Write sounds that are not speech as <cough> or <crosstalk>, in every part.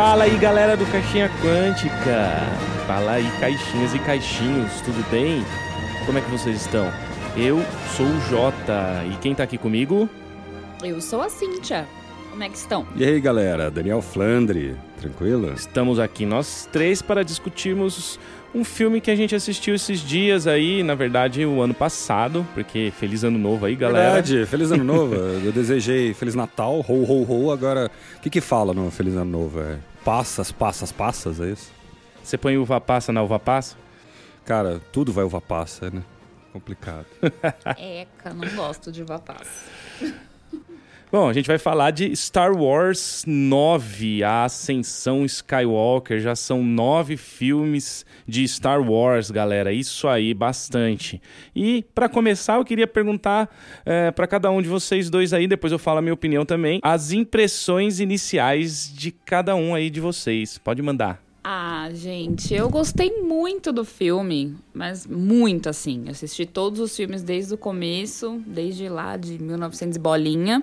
Fala aí, galera do Caixinha Quântica. Fala aí, caixinhas e caixinhos, tudo bem? Como é que vocês estão? Eu sou o Jota e quem tá aqui comigo? Eu sou a Cíntia. Como é que estão? E aí, galera? Daniel Flandre, tranquilo? Estamos aqui nós três para discutirmos um filme que a gente assistiu esses dias aí, na verdade, o ano passado, porque feliz ano novo aí, galera. Verdade, <laughs> feliz ano novo. Eu desejei feliz Natal, ho, ho, ho. Agora, o que que fala no feliz ano novo? É passas, passas, passas, é isso? Você põe uva passa na uva passa? Cara, tudo vai uva passa, né? Complicado. <laughs> Eca, não gosto de uva passa. Bom, a gente vai falar de Star Wars 9, a Ascensão Skywalker. Já são nove filmes de Star Wars, galera. Isso aí, bastante. E para começar, eu queria perguntar é, para cada um de vocês dois aí, depois eu falo a minha opinião também, as impressões iniciais de cada um aí de vocês. Pode mandar. Ah, gente, eu gostei muito do filme, mas muito assim. Assisti todos os filmes desde o começo, desde lá de 1900 bolinha.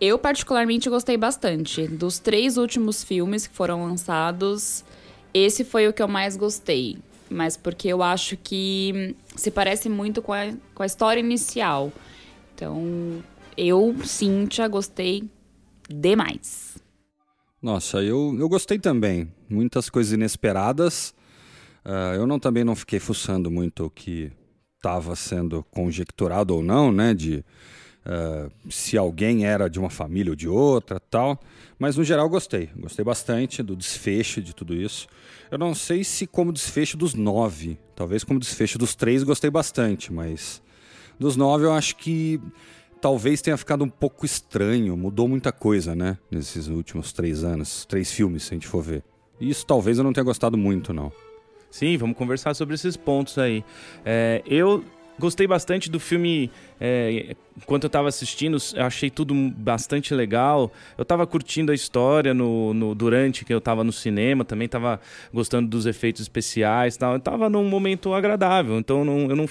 Eu, particularmente, gostei bastante. Dos três últimos filmes que foram lançados, esse foi o que eu mais gostei. Mas porque eu acho que se parece muito com a, com a história inicial. Então, eu, Cíntia, gostei demais. Nossa, eu, eu gostei também. Muitas coisas inesperadas. Uh, eu não também não fiquei fuçando muito o que estava sendo conjecturado ou não, né? De uh, se alguém era de uma família ou de outra, tal. Mas no geral gostei, gostei bastante do desfecho de tudo isso. Eu não sei se como desfecho dos nove, talvez como desfecho dos três gostei bastante, mas dos nove eu acho que talvez tenha ficado um pouco estranho, mudou muita coisa, né? Nesses últimos três anos, três filmes, se a gente for ver. Isso talvez eu não tenha gostado muito, não. Sim, vamos conversar sobre esses pontos aí. É, eu gostei bastante do filme é, enquanto eu estava assistindo, eu achei tudo bastante legal. Eu estava curtindo a história no, no, durante que eu estava no cinema, também estava gostando dos efeitos especiais tal. Eu estava num momento agradável, então não, eu não.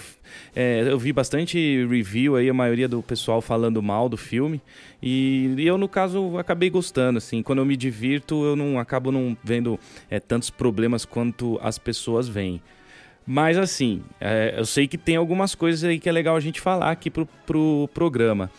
É, eu vi bastante review aí, a maioria do pessoal falando mal do filme. E, e, eu, no caso, acabei gostando, assim. Quando eu me divirto, eu não acabo não vendo é, tantos problemas quanto as pessoas veem. Mas assim, é, eu sei que tem algumas coisas aí que é legal a gente falar aqui pro, pro programa.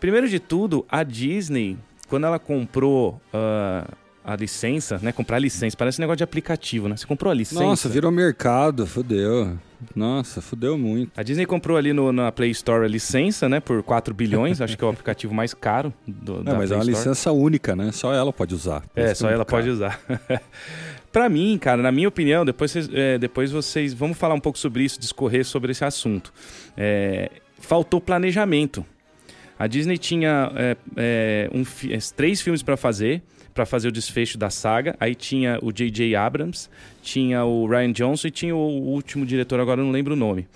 Primeiro de tudo, a Disney, quando ela comprou uh, a licença, né? Comprar a licença, parece um negócio de aplicativo, né? Você comprou a licença. Nossa, virou mercado, fudeu. Nossa, fudeu muito. A Disney comprou ali no, na Play Store a licença, né? Por 4 bilhões, acho que é o aplicativo mais caro do, Não, da mas Play é uma Store. licença única, né? Só ela pode usar. É, só ela pode usar. <laughs> Pra mim, cara, na minha opinião, depois vocês, é, depois vocês. Vamos falar um pouco sobre isso, discorrer sobre esse assunto. É, faltou planejamento. A Disney tinha é, é um, três filmes para fazer, para fazer o desfecho da saga. Aí tinha o J.J. Abrams, tinha o Ryan Johnson e tinha o último diretor, agora eu não lembro o nome.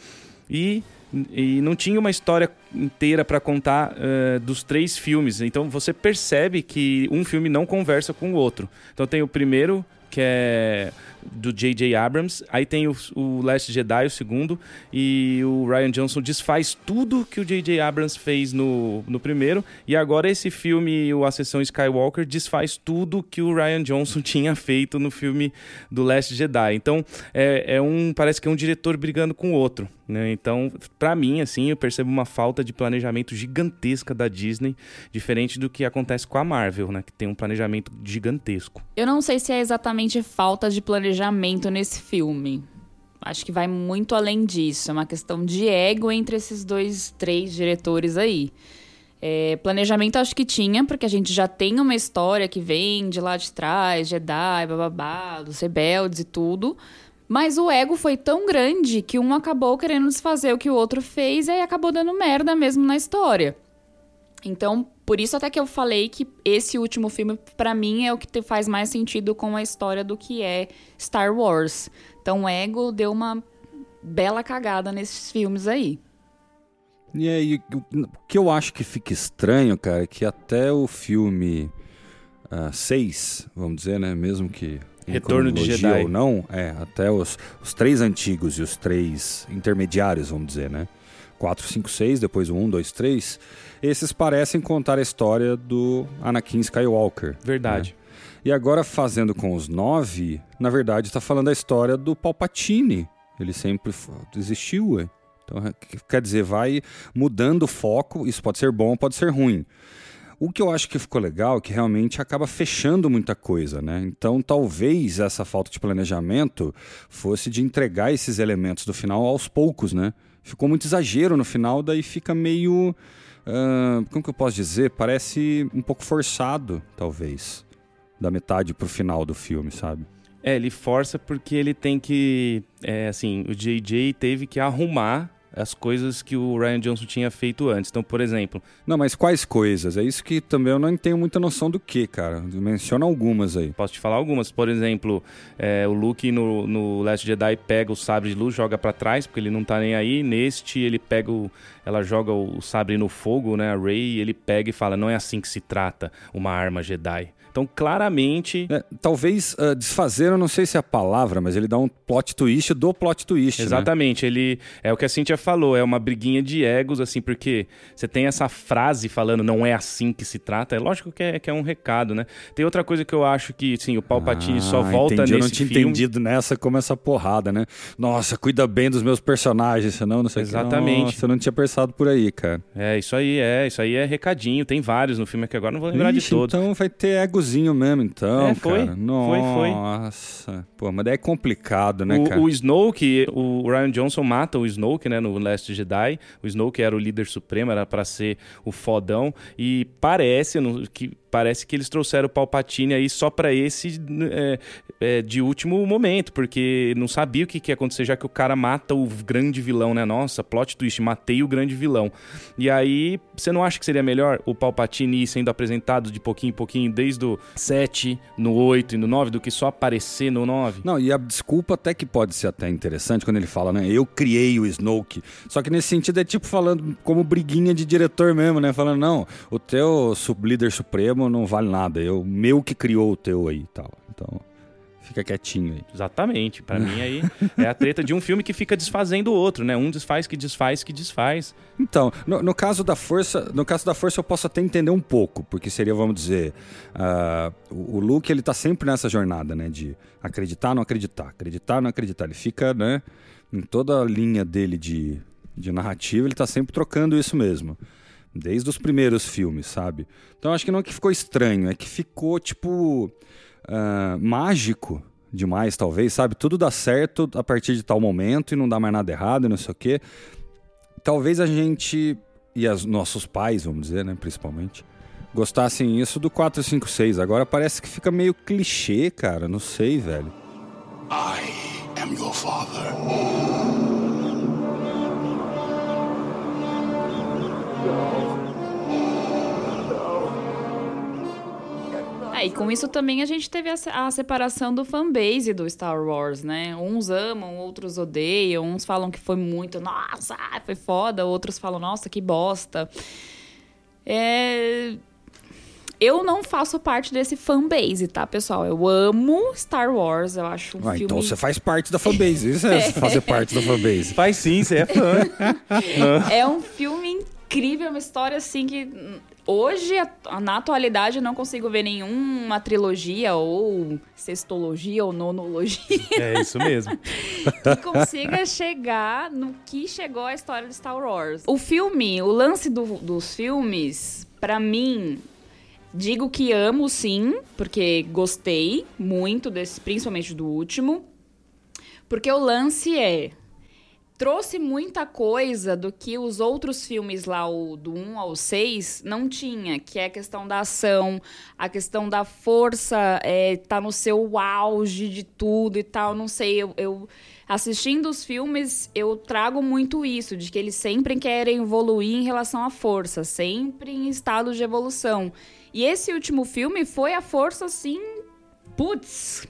E e não tinha uma história inteira para contar uh, dos três filmes. Então você percebe que um filme não conversa com o outro. Então tem o primeiro que é do J.J. Abrams. Aí tem o, o, Last Jedi, o segundo, e o Ryan Johnson desfaz tudo que o J.J. Abrams fez no, no primeiro. E agora esse filme, o Ascensão Skywalker, desfaz tudo que o Ryan Johnson <laughs> tinha feito no filme do Last Jedi. Então, é, é um parece que é um diretor brigando com o outro. Né? Então, para mim, assim, eu percebo uma falta de planejamento gigantesca da Disney, diferente do que acontece com a Marvel, né? Que tem um planejamento gigantesco. Eu não sei se é exatamente falta de planejamento nesse filme. Acho que vai muito além disso. É uma questão de ego entre esses dois, três diretores aí. É, planejamento acho que tinha, porque a gente já tem uma história que vem de lá de trás, Jedi, bababá, dos rebeldes e tudo. Mas o ego foi tão grande que um acabou querendo desfazer o que o outro fez e aí acabou dando merda mesmo na história. Então, por isso até que eu falei que esse último filme, para mim, é o que faz mais sentido com a história do que é Star Wars. Então, o ego deu uma bela cagada nesses filmes aí. E aí, o que eu acho que fica estranho, cara, é que até o filme 6, uh, vamos dizer, né, mesmo que Retorno de Jedi ou não, é, até os, os três antigos e os três intermediários, vamos dizer, né? 4, 5, 6, depois o 1, 2, 3, esses parecem contar a história do Anakin Skywalker. Verdade. Né? E agora, fazendo com os 9, na verdade, está falando a história do Palpatine. Ele sempre existiu, ué. Então, é, quer dizer, vai mudando o foco. Isso pode ser bom, pode ser ruim. O que eu acho que ficou legal é que realmente acaba fechando muita coisa, né? Então, talvez essa falta de planejamento fosse de entregar esses elementos do final aos poucos, né? Ficou muito exagero no final, daí fica meio. Como que eu posso dizer? Parece um pouco forçado, talvez, da metade pro final do filme, sabe? É, ele força porque ele tem que. É, assim, o JJ teve que arrumar as coisas que o Ryan Johnson tinha feito antes. Então, por exemplo. Não, mas quais coisas? É isso que também eu não tenho muita noção do que, cara. Menciona algumas aí. Posso te falar algumas. Por exemplo, é, o Luke no, no Last Jedi pega o sabre de luz, joga para trás, porque ele não tá nem aí. Neste, ele pega o. Ela joga o sabre no fogo, né? A Rey, e ele pega e fala: não é assim que se trata uma arma Jedi. Então, claramente. É, talvez uh, desfazer, eu não sei se é a palavra, mas ele dá um plot twist do plot twist. Né? Exatamente. Né? Ele. É o que a Cintia falou, é uma briguinha de egos, assim, porque você tem essa frase falando não é assim que se trata. É lógico que é, que é um recado, né? Tem outra coisa que eu acho que, sim, o Palpatine ah, só volta entendi. nesse Eu não tinha filme... entendido nessa como essa porrada, né? Nossa, cuida bem dos meus personagens, senão não sei Exatamente. Nossa, eu não tinha pensado por aí, cara. É, isso aí é. Isso aí é recadinho. Tem vários no filme que agora não vou lembrar Ixi, de todos. Então vai ter egozinho mesmo, então é, foi, cara. Nossa. Foi, foi. Nossa. Pô, mas daí é complicado, né, o, cara? O Snoke, o Ryan Johnson mata o Snoke, né, no Last Jedi. O Snoke era o líder supremo, era para ser o fodão. E parece que parece que eles trouxeram o Palpatine aí só para esse é, é, de último momento, porque não sabia o que, que ia acontecer, já que o cara mata o grande vilão, né? Nossa, plot twist, matei o grande vilão. E aí, você não acha que seria melhor o Palpatine ir sendo apresentado de pouquinho em pouquinho, desde o 7, no 8 e no 9, do que só aparecer no 9? Não, e a desculpa até que pode ser até interessante quando ele fala, né? Eu criei o Snoke. Só que nesse sentido é tipo falando como briguinha de diretor mesmo, né? Falando, não, o teu líder supremo não vale nada. Eu, meu que criou o teu aí e tal. Então, fica quietinho aí. Exatamente. Para mim aí é a treta de um filme que fica desfazendo o outro, né? Um desfaz que desfaz que desfaz. Então, no, no caso da força, no caso da força eu posso até entender um pouco, porque seria, vamos dizer, uh, o, o Luke ele tá sempre nessa jornada, né? De acreditar, não acreditar, acreditar, não acreditar. Ele fica, né? Em toda a linha dele de, de narrativa, ele tá sempre trocando isso mesmo. Desde os primeiros filmes, sabe? Então acho que não é que ficou estranho, é que ficou, tipo, uh, mágico demais, talvez, sabe? Tudo dá certo a partir de tal momento e não dá mais nada errado e não sei o quê. Talvez a gente, e os nossos pais, vamos dizer, né, principalmente, gostassem isso do 456. Agora parece que fica meio clichê, cara. Não sei, velho. I am your father. É, e com isso também a gente teve a, a, separação do fanbase do Star Wars, né? Uns amam, outros odeiam, uns falam que foi muito, nossa, foi foda, outros falam, nossa, que bosta. É... Eu não faço parte desse fanbase, tá, pessoal? Eu amo Star Wars, eu acho um ah, filme... Então você faz parte da fanbase, isso <laughs> é fazer parte da fanbase. Faz sim, você é fã. <laughs> é um filme incrível, uma história assim que hoje, na atualidade, eu não consigo ver nenhuma trilogia ou sextologia ou nonologia. <laughs> É isso mesmo. <laughs> que consiga chegar no que chegou a história de Star Wars. O filme, o lance do, dos filmes, para mim, digo que amo sim, porque gostei muito desse, principalmente do último. Porque o lance é trouxe muita coisa do que os outros filmes lá, o, do 1 ao 6, não tinha, que é a questão da ação, a questão da força, é, tá no seu auge de tudo e tal, não sei, eu, eu assistindo os filmes, eu trago muito isso, de que eles sempre querem evoluir em relação à força, sempre em estado de evolução. E esse último filme foi a força, assim, putz,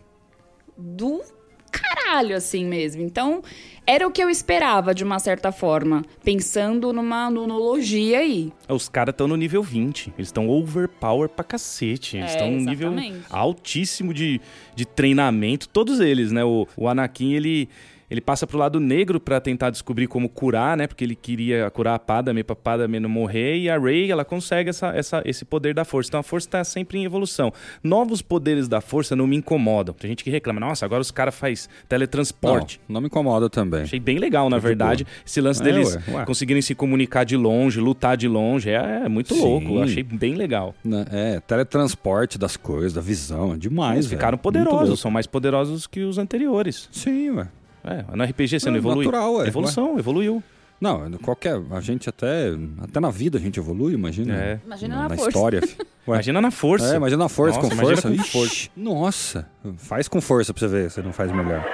do caralho, assim mesmo. Então, era o que eu esperava, de uma certa forma, pensando numa nunologia aí. Os caras estão no nível 20. Eles estão overpower pra cacete. Eles estão é, num nível altíssimo de, de treinamento. Todos eles, né? O, o Anakin, ele ele passa pro lado negro para tentar descobrir como curar, né? Porque ele queria curar a Padme pra Padme não morrer. E a Rey, ela consegue essa, essa, esse poder da força. Então a força tá sempre em evolução. Novos poderes da força não me incomodam. Tem gente que reclama, nossa, agora os caras faz teletransporte. Não, não me incomoda também. Achei bem legal, na verdade, esse lance É, deles ué, ué. conseguirem se comunicar de longe, lutar de longe. É, é muito Sim. louco. Achei bem legal. Né, É, teletransporte das coisas, da visão, é demais, Eles velho. ficaram poderosos, são mais poderosos que os anteriores. Sim, ué. É, no RPG você não, É, evolui? natural, é. Evolução, evoluiu. Não, qualquer. A gente até. Até na vida a gente evolui, imagina. É. Imagina na na força. história. <laughs> Ué. Imagina na força. É, imagina na força, Nossa, com força. com força. Nossa, faz com força pra você ver, você não faz melhor.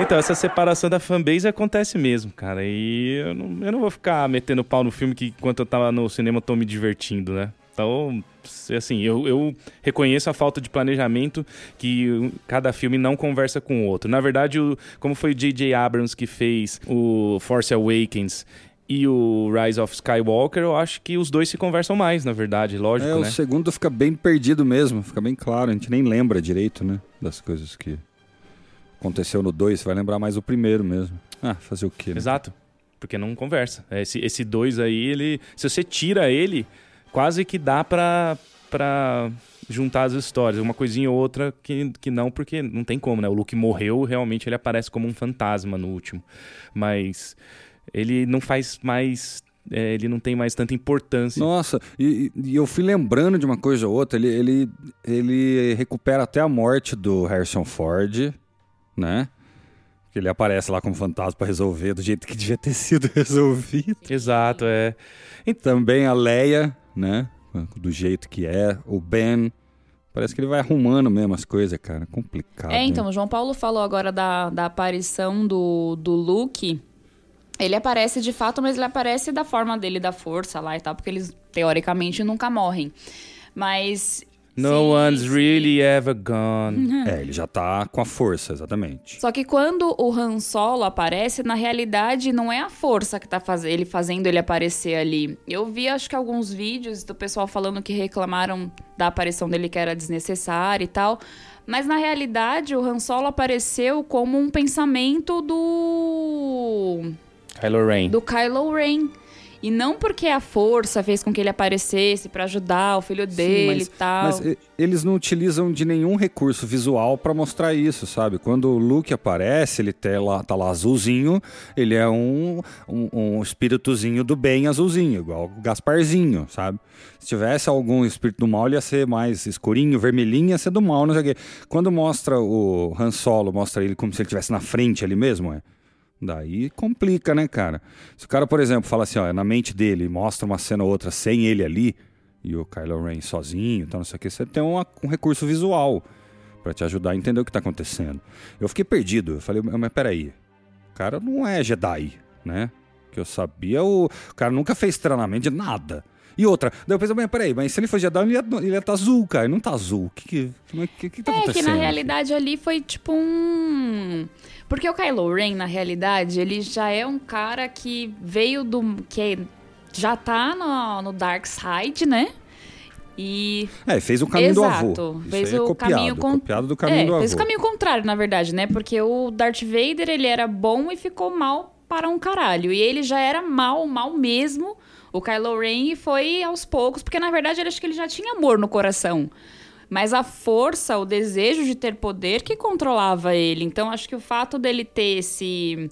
Então, essa separação da fanbase acontece mesmo, cara. E eu não, eu não vou ficar metendo pau no filme que enquanto eu tava no cinema eu tô me divertindo, né? Então, assim, eu, eu reconheço a falta de planejamento que cada filme não conversa com o outro. Na verdade, o, como foi o J.J. Abrams que fez o Force Awakens e o Rise of Skywalker, eu acho que os dois se conversam mais, na verdade, lógico, é, o né? segundo fica bem perdido mesmo, fica bem claro, a gente nem lembra direito, né? Das coisas que aconteceu no 2, você vai lembrar mais o primeiro mesmo. Ah, fazer o quê? Né? Exato. Porque não conversa. Esse, esse dois aí, ele. Se você tira ele, quase que dá pra, pra juntar as histórias. Uma coisinha ou outra que, que não, porque não tem como, né? O Luke morreu, realmente ele aparece como um fantasma no último. Mas ele não faz mais. é, ele não tem mais tanta importância. Nossa, e, e eu fui lembrando de uma coisa ou outra, ele, ele, ele recupera até a morte do Harrison Ford, né? Que ele aparece lá como fantasma pra resolver do jeito que devia ter sido <laughs> resolvido. Exato, é. E também a Leia, né? Do jeito que é. O Ben. Parece que ele vai arrumando mesmo as coisas, cara. Complicado. É, então, o João Paulo falou agora da, da aparição do, do Luke. Ele aparece de fato, mas ele aparece da forma dele, da força lá e tal, porque eles, teoricamente, nunca morrem. Mas. No sim, one's sim. really ever gone. É, ele já tá com a força, exatamente. Só que quando o Han Solo aparece, na realidade não é a força que tá faz... ele fazendo ele aparecer ali. Eu vi, acho que alguns vídeos do pessoal falando que reclamaram da aparição dele que era desnecessária e tal. Mas na realidade, o Han Solo apareceu como um pensamento do. Kylo Ren. do Kylo Ren. E não porque a força fez com que ele aparecesse pra ajudar o filho dele mas, e tal. Mas e- eles não utilizam de nenhum recurso visual pra mostrar isso, sabe? Quando o Luke aparece, ele tá lá, tá lá azulzinho, ele é um, um, um espíritozinho do bem azulzinho, igual o Gasparzinho, sabe? Se tivesse algum espírito do mal, ele ia ser mais escurinho, vermelhinho, ia ser do mal, não sei o quê. Quando mostra o Han Solo, mostra ele como se ele estivesse na frente ali mesmo, é. Daí complica, né, cara? Se o cara, por exemplo, fala assim, ó, na mente dele, mostra uma cena ou outra sem ele ali, e o Kylo Ren sozinho, então não sei o que, você tem uma- um recurso visual pra te ajudar a entender o que tá acontecendo. Eu fiquei perdido, eu falei, mas peraí, o cara não é Jedi, né? Que eu sabia, o, o cara nunca fez treinamento de nada. E outra, daí eu pensei, mas peraí, mas se ele for Jedi, ele ia, ele ia tá azul, cara, ele não tá azul. O que que, mas que, que tá É que acontecendo? na realidade ali foi tipo um. Porque o Kylo Ren, na realidade, ele já é um cara que veio do. que já tá no, no Dark Side, né? E. É, fez o caminho Exato. do avô. Isso Fez é o copiado, caminho con- copiado do caminho é, do avô. fez o caminho contrário, na verdade, né? Porque o Darth Vader, ele era bom e ficou mal para um caralho. E ele já era mal, mal mesmo. O Kylo Ren foi aos poucos, porque na verdade acho que ele já tinha amor no coração. Mas a força, o desejo de ter poder que controlava ele. Então acho que o fato dele ter esse,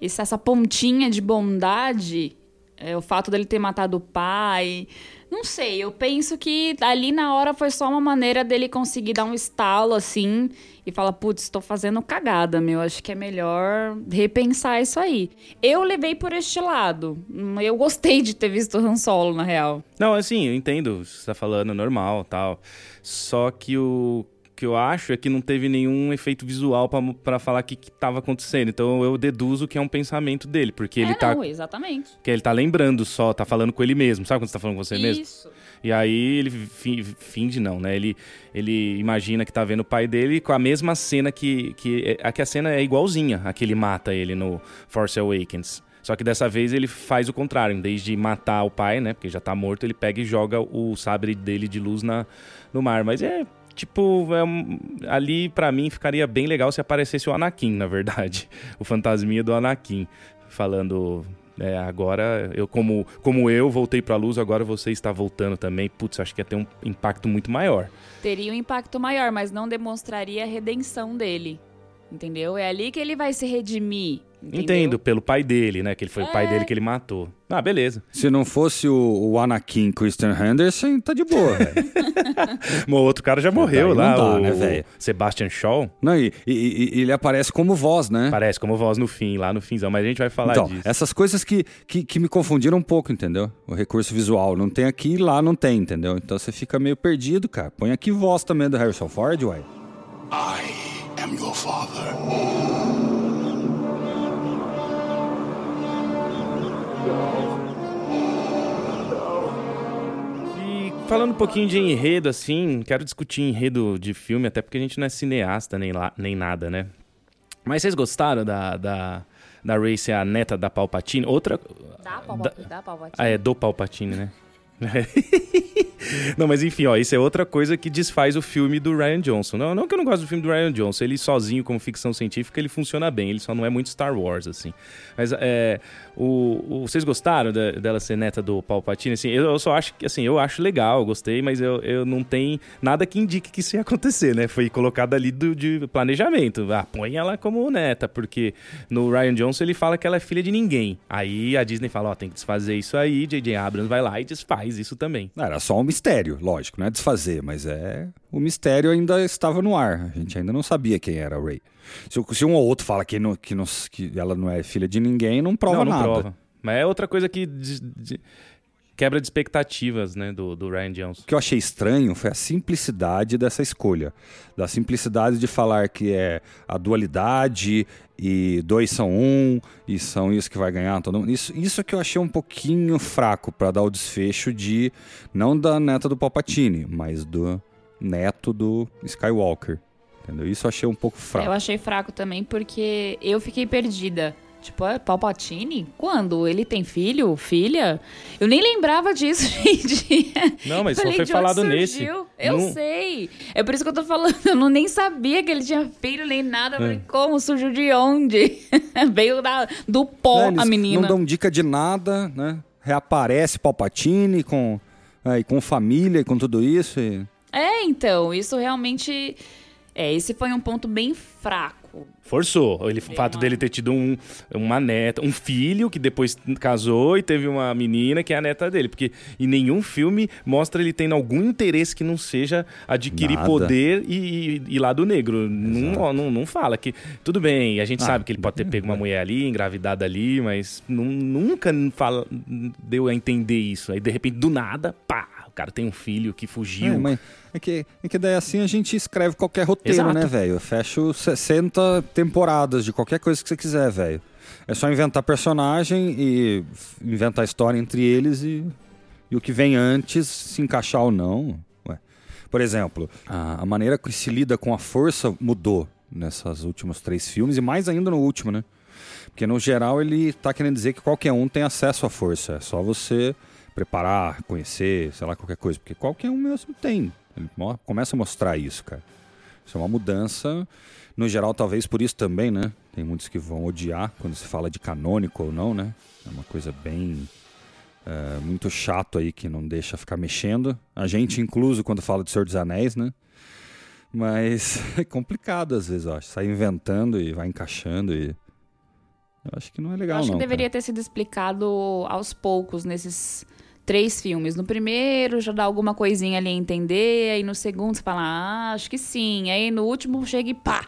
esse- essa pontinha de bondade, é, o fato dele ter matado o pai, não sei, eu penso que ali na hora foi só uma maneira dele conseguir dar um estalo assim e falar, putz, estou fazendo cagada, meu, acho que é melhor repensar isso aí. Eu levei por este lado. Hum, Eu gostei de ter visto o Han Solo, na real. Não, assim, eu entendo você tá falando, normal tal. Só que o que eu acho é que não teve nenhum efeito visual pra falar o que, que tava acontecendo. Então eu deduzo que é um pensamento dele, porque ele é, tá. não, exatamente. Que ele tá lembrando só, tá falando com ele mesmo. Sabe quando você tá falando com você mesmo? Isso. E aí ele fi- finge não, né? Ele, ele imagina que tá vendo o pai dele com a mesma cena que... que aqui a cena é igualzinha a que ele mata ele no Force Awakens. Só que dessa vez ele faz o contrário. Em vez de matar o pai, né? Porque já tá morto, ele pega e joga o sabre dele de luz na, no mar. Mas é... tipo, é ali pra mim ficaria bem legal se aparecesse o Anakin, na verdade. <laughs> O fantasminha do Anakin. Falando, é, agora, eu como, como eu voltei pra luz, agora você está voltando também. Putz, acho que ia ter um impacto muito maior. Teria um impacto maior, mas não demonstraria a redenção dele. Entendeu? É ali que ele vai se redimir. Entendeu? Entendo, pelo pai dele, né? Que ele foi o pai É. dele que ele matou. Ah, beleza. Se não fosse o, o Anakin Christian Henderson, tá de boa, <laughs> velho. O outro cara já morreu não lá, dá, o né, velho? Sebastian Shaw. Não, e, e- e ele aparece como voz, né? Parece como voz no fim, lá no finzão, mas a gente vai falar Então, disso. essas coisas que, que, que me confundiram um pouco, entendeu? O recurso visual. Não tem aqui e lá não tem, entendeu? Então você fica meio perdido, cara. Põe aqui voz também do Harrison Ford, uai. I am your father. E falando um pouquinho de enredo, assim, quero discutir enredo de filme, até porque a gente não é cineasta nem, lá, nem nada, né? Mas vocês gostaram da, da, da Ray ser a neta da Palpatine? Outra. Da- dá pra bater. Ah, é do Palpatine, né? <laughs> não, mas enfim, ó, isso é outra coisa que desfaz o filme do Ryan Johnson. Não, não que eu não gosto do filme do Ryan Johnson, ele sozinho como ficção científica, ele funciona bem, ele só não é muito Star Wars, assim. Mas é, o, o- vocês gostaram da- dela ser neta do Palpatine? Assim, eu, eu só acho que, assim, eu acho legal, eu gostei, mas eu, eu não tem nada que indique que isso ia acontecer, né? Foi colocado ali do, de planejamento. Ah, põe ela como neta, porque no Ryan Johnson ele fala que ela é filha de ninguém. Aí a Disney fala, ó, tem que desfazer isso aí, J.J. Abrams vai lá e desfaz isso também. Não, Era só um mistério, lógico, não é desfazer, mas é. O mistério ainda estava no ar. A gente ainda não sabia quem era a Ray. Se, se um ou outro fala que, não- que, não- que ela não é filha de ninguém, não prova não, não nada. prova. Mas é outra coisa que de- de- quebra de expectativas, né, do, do Ryan Johnson. O que eu achei estranho foi a simplicidade dessa escolha. Da simplicidade de falar que é a dualidade e dois são um e são isso que vai ganhar todo mundo. Isso, isso que eu achei um pouquinho fraco para dar o desfecho de não da neta do Palpatine, mas do neto do Skywalker. Entendeu? Isso eu achei um pouco fraco. Eu achei fraco também porque eu fiquei perdida. Tipo, é Palpatine? Quando? Ele tem filho? Filha? Eu nem lembrava disso, <laughs> gente. Não, mas só foi falado nesse. Eu Não- sei. É por isso que eu tô falando. <laughs> Eu não, nem sabia que ele tinha filho nem nada. Eu É. como? Surgiu de onde? <laughs> Veio da, do pó eles a menina. Não dão dica de nada, né? Reaparece Palpatine com, é, e com família e com tudo isso. E... É, então, isso realmente. É, esse foi um ponto bem fraco. Forçou. Ele, o fato dele ter tido um, uma neta, um filho que depois casou e teve uma menina que é a neta dele. Porque em nenhum filme mostra ele tendo algum interesse que não seja adquirir Nada. poder e, e, e lado negro. Não, não, não fala que. Tudo bem, a gente Ah, sabe que ele pode ter pego uma mulher ali, engravidado ali, mas nu- nunca fala, deu a entender isso. Aí de repente, do nada, pá, cara tem um filho que fugiu. É, mas é que, é que daí assim a gente escreve qualquer roteiro, Exato. né, velho? Fecha os 60 temporadas de qualquer coisa que você quiser, velho. É só inventar personagem e inventar história entre eles e, e o que vem antes se encaixar ou não. Ué. Por exemplo, a, a maneira que se lida com a força mudou nessas últimos três filmes e mais ainda no último, né? Porque no geral ele tá querendo dizer que qualquer um tem acesso à força. É só você preparar, conhecer, sei lá, qualquer coisa. Porque qualquer um mesmo tem. Ele começa a mostrar isso, cara. Isso é uma mudança. No geral, talvez por isso também, né? Tem muitos que vão odiar quando se fala de canônico ou não, né? É uma coisa bem. é, muito chato aí que não deixa ficar mexendo. A gente, incluso, quando fala de Senhor dos Anéis, né? Mas <laughs> é complicado às vezes, eu acho. Sai inventando e vai encaixando e. Eu acho que não é legal, Eu acho não. que deveria cara. ter sido explicado aos poucos nesses três filmes. No primeiro já dá alguma coisinha ali a entender, aí no segundo você fala, ah, acho que sim. Aí no último chega e pá.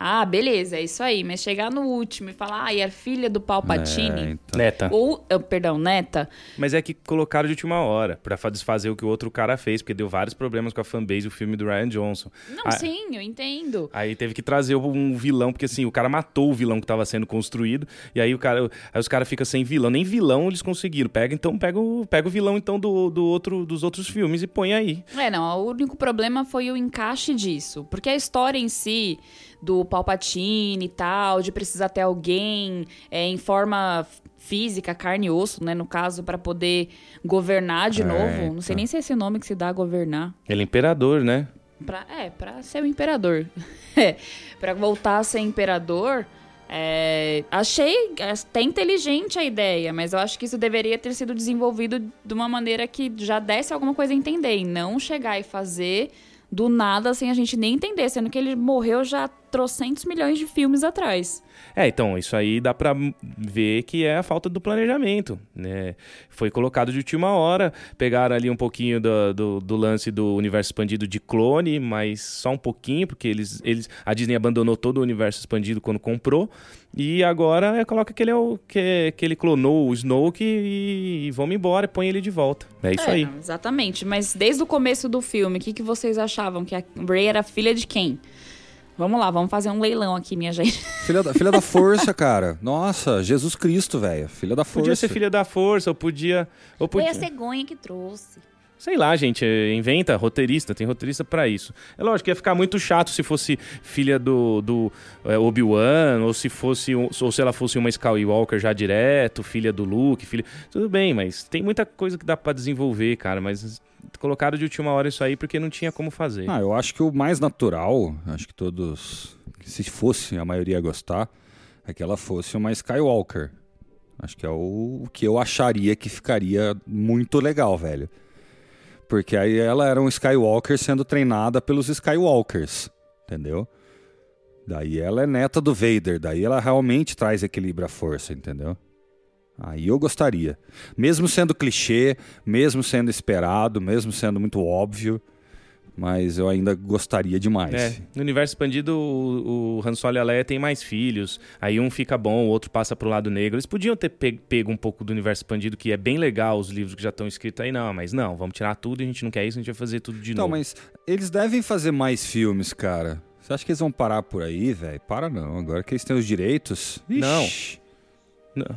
Ah, beleza, é isso aí. Mas chegar no último e falar, ah, e a filha do É, Palpatine. então. Neta. Ou, eh, perdão, neta. Mas é que colocaram de última hora, pra fa- desfazer o que o outro cara fez, porque deu vários problemas com a fanbase o filme do Ryan Johnson. Não, Ah, sim, eu entendo. Aí teve que trazer um vilão, porque assim, o cara matou o vilão que tava sendo construído, e aí o cara, aí os caras ficam sem vilão, nem vilão eles conseguiram. Pega então, pega o, pega o vilão então do, do outro, dos outros filmes e põe aí. É, não, o único problema foi o encaixe disso. Porque a história em si, do Palpatine e tal, de precisar ter alguém é, em forma física, carne e osso, né, no caso, pra poder governar de É, novo. Não sei então. nem se é esse nome que se dá a governar. Ele é imperador, né? Pra, é, pra ser o imperador. <laughs> É, pra voltar a ser imperador, é, achei até inteligente a ideia, mas eu acho que isso deveria ter sido desenvolvido de uma maneira que já desse alguma coisa a entender, e não chegar e fazer do nada sem a gente nem entender, sendo que ele morreu já trocentos milhões de filmes atrás. É, então, isso aí dá pra ver que é a falta do planejamento, né? Foi colocado de última hora, pegaram ali um pouquinho do, do, do, lance do universo expandido de clone, mas só um pouquinho, porque eles, eles a Disney abandonou todo o universo expandido quando comprou, e agora é, coloca que ele, é o, que, que ele clonou o Snoke e, e vamos embora, põe ele de volta. É isso é, aí. Exatamente, mas desde o começo do filme, o que, que vocês achavam? Que a Rey era filha de quem? Vamos lá, vamos fazer um leilão aqui, minha gente. Filha da, filha da <laughs> força, cara. Nossa, Jesus Cristo, velho. Filha da força. Podia ser filha da força, ou podia. Ou podia... Foi a cegonha que trouxe. Sei lá, gente, inventa roteirista, tem roteirista para isso. É lógico que ia ficar muito chato se fosse filha do, do é, Obi-Wan, ou se fosse, ou se ela fosse uma Skywalker já direto, filha do Luke, filha. Tudo bem, mas tem muita coisa que dá para desenvolver, cara, mas colocaram de última hora isso aí porque não tinha como fazer. Ah, eu acho que o mais natural, acho que todos, se fosse a maioria gostar, é que ela fosse uma Skywalker. Acho que é o, o que eu acharia que ficaria muito legal, velho. Porque aí ela era um Skywalker sendo treinada pelos Skywalkers, entendeu? Daí ela é neta do Vader, daí ela realmente traz equilíbrio à força, entendeu? Aí eu gostaria. Mesmo sendo clichê, mesmo sendo esperado, mesmo sendo muito óbvio, mas eu ainda gostaria demais. É, no universo expandido, o, o Han Solo e a Leia têm mais filhos, aí um fica bom, o outro passa pro lado negro. Eles podiam ter pego um pouco do universo expandido, que é bem legal, os livros que já estão escritos aí, não, mas não, vamos tirar tudo, a gente não quer isso, a gente vai fazer tudo de então, novo. Não, mas eles devem fazer mais filmes, cara. Você acha que eles vão parar por aí, velho? Para não, agora que eles têm os direitos... Ixi. Não.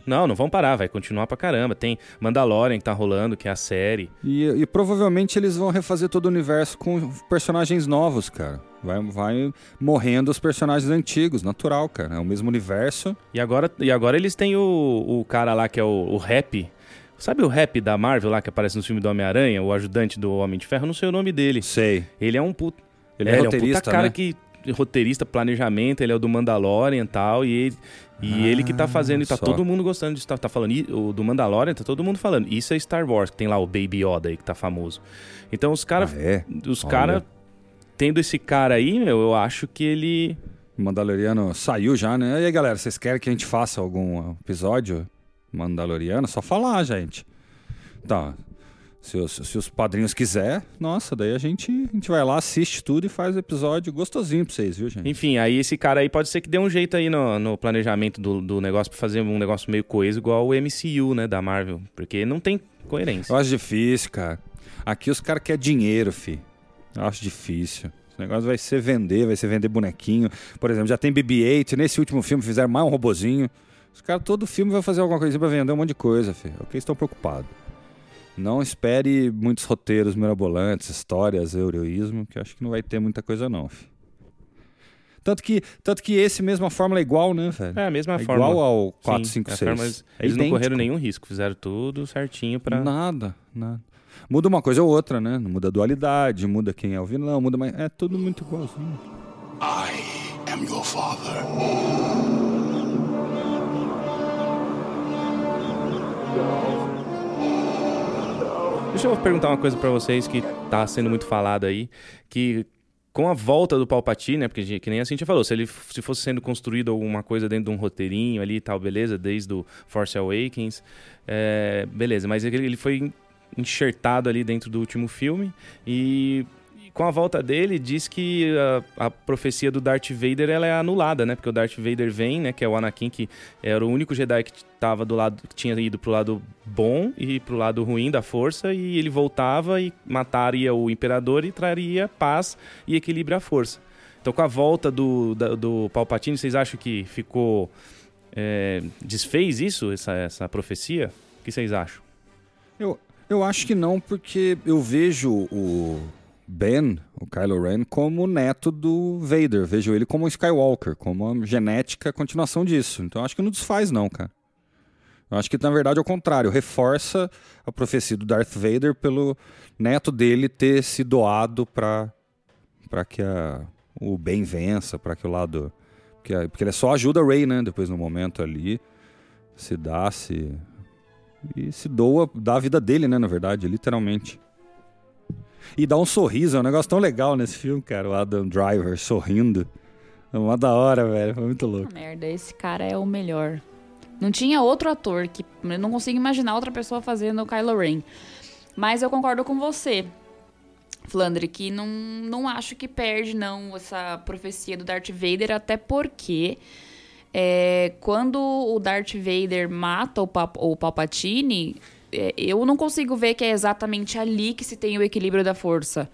Não, não vão parar, vai continuar pra caramba. Tem Mandalorian que tá rolando, que é a série. E, e provavelmente eles vão refazer todo o universo com personagens novos, cara. Vai, vai morrendo os personagens antigos, natural, cara. É o mesmo universo. E agora, e agora eles têm o, o cara lá que é o, o Rap. Sabe o Rap da Marvel lá que aparece no filme do Homem-Aranha, o ajudante do Homem de Ferro? Não sei o nome dele. Sei. Ele é um puto. Ele é, é ele é um puta cara né? que roteirista, planejamento, ele é o do Mandalorian e tal, e ele, e ah, ele que tá fazendo, e tá só. todo mundo gostando disso, tá, tá falando, e, o do Mandalorian, tá todo mundo falando. Isso é Star Wars, que tem lá o Baby Yoda aí, que tá famoso. Então os caras, ah, é? os caras, tendo esse cara aí, meu, eu acho que ele... O Mandaloriano saiu já, né? E aí, galera, vocês querem que a gente faça algum episódio Mandaloriano? Só falar, gente. Tá, se os, se os padrinhos quiser, nossa, daí a gente, a gente vai lá, assiste tudo e faz o episódio gostosinho pra vocês, viu, gente? Enfim, aí esse cara aí pode ser que dê um jeito aí no, no planejamento do, do negócio pra fazer um negócio meio coeso igual o MCU, né, da Marvel. Porque não tem coerência. Eu acho difícil, cara. Aqui os caras querem dinheiro, fi. Eu acho difícil. Esse negócio vai ser vender, vai ser vender bonequinho. Por exemplo, já tem BB-8, nesse último filme fizeram mais um robozinho. Os caras, todo filme vai fazer alguma coisa pra vender um monte de coisa, fi. É o que eles estão preocupados. Não espere muitos roteiros mirabolantes, histórias, heroísmo, que eu acho que não vai ter muita coisa não. Filho. Tanto que, tanto que esse mesma fórmula é igual, né, velho? É a mesma é fórmula. Igual ao 4, Sim, 5, 6. Forma, eles é não correram nenhum risco, fizeram tudo certinho pra. Nada, nada. Muda uma coisa ou outra, né? Muda a dualidade, muda quem é o vilão, muda, mas é tudo muito igualzinho. I am your father. Deixa eu perguntar uma coisa para vocês que tá sendo muito falado aí, que com a volta do Palpatine, né, porque que nem a Cintia falou, se ele se fosse sendo construído alguma coisa dentro de um roteirinho ali e tal, beleza, desde o Force Awakens, é, beleza, mas ele, ele foi enxertado ali dentro do último filme e com a volta dele, diz que a, a, profecia do Darth Vader ela é anulada, né? Porque o Darth Vader vem, né? Que é o Anakin, que era o único Jedi que tava do lado, que tinha ido pro lado bom e pro lado ruim da força, e ele voltava e mataria o Imperador e traria paz e equilíbrio à força. Então, com a volta do, da, do Palpatine, vocês acham que ficou. É, desfez isso, essa, essa profecia? O que vocês acham? Eu, eu acho que não, porque eu vejo o Ben, o Kylo Ren, como neto do Vader. Vejo ele como um Skywalker, como uma genética continuação disso. Então acho que não desfaz, não, cara. Eu acho que, na verdade, ao contrário, reforça a profecia do Darth Vader pelo neto dele ter se doado para para que a, o bem vença, para que o lado. Porque, porque ele só ajuda o Rey, né? Depois no momento ali. Se dá, se. E se doa, dá a vida dele, né? Na verdade, literalmente. E dá um sorriso, é um negócio tão legal nesse filme, cara. O Adam Driver sorrindo. É uma da hora, velho. Foi muito louco. Ah, merda, esse cara é o melhor. Não tinha outro ator que. Eu não consigo imaginar outra pessoa fazendo o Kylo Ren. Mas eu concordo com você, Flandre, que não, não acho que perde, não, essa profecia do Darth Vader, até porque. É, quando o Darth Vader mata o, o Palpatine, eu não consigo ver que é exatamente ali que se tem o equilíbrio da força.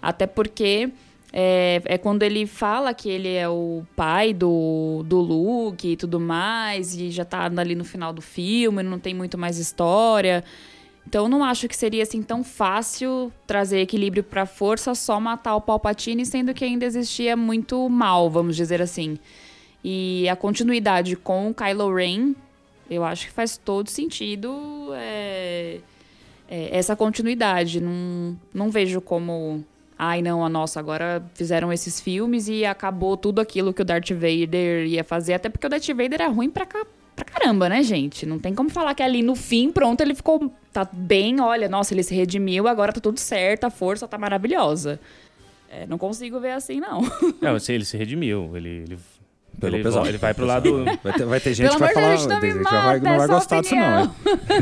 Até porque é, é, quando ele fala que ele é o pai do, do Luke e tudo mais, e já tá ali no final do filme, não tem muito mais história. Então não acho que seria assim tão fácil trazer equilíbrio pra força só matar o Palpatine, sendo que ainda existia muito mal, vamos dizer assim. E a continuidade com o Kylo Ren, eu acho que faz todo sentido é, é, essa continuidade. Não, não vejo como. Ai, não, a nossa, agora fizeram esses filmes e acabou tudo aquilo que o Darth Vader ia fazer. Até porque o Darth Vader é ruim pra, pra caramba, né, gente? Não tem como falar que ali no fim, pronto, ele ficou. Tá bem, olha, nossa, ele se redimiu, agora tá tudo certo, a força tá maravilhosa. É, não consigo ver assim, não. Não, ele se redimiu. Ele, ele Pegou ele, pesado. ele vai pro lado. <laughs> Vai ter, vai ter gente Pelo que vai falar. Deus, não gente que vai, não vai gostar disso, não. hein?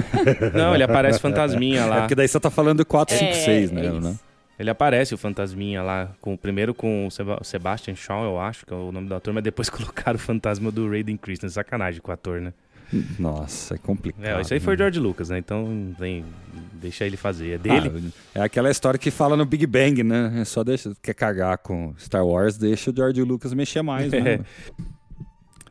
<laughs> Não, ele aparece fantasminha É lá. porque daí você tá falando 4, 5, É, 6, né? é? Ele aparece, o fantasminha lá, com, primeiro com o Seba- Sebastian Shaw, eu acho, que é o nome do ator, mas depois <laughs> colocaram o fantasma do Raiden Christian. Sacanagem com o ator, né? Nossa, é complicado. É, isso aí foi o né? George Lucas, né? Então, vem, deixa ele fazer. É dele. Ah, é aquela história que fala no Big Bang, né? É só deixa, quer cagar com Star Wars, deixa o George Lucas mexer mais, né? <laughs>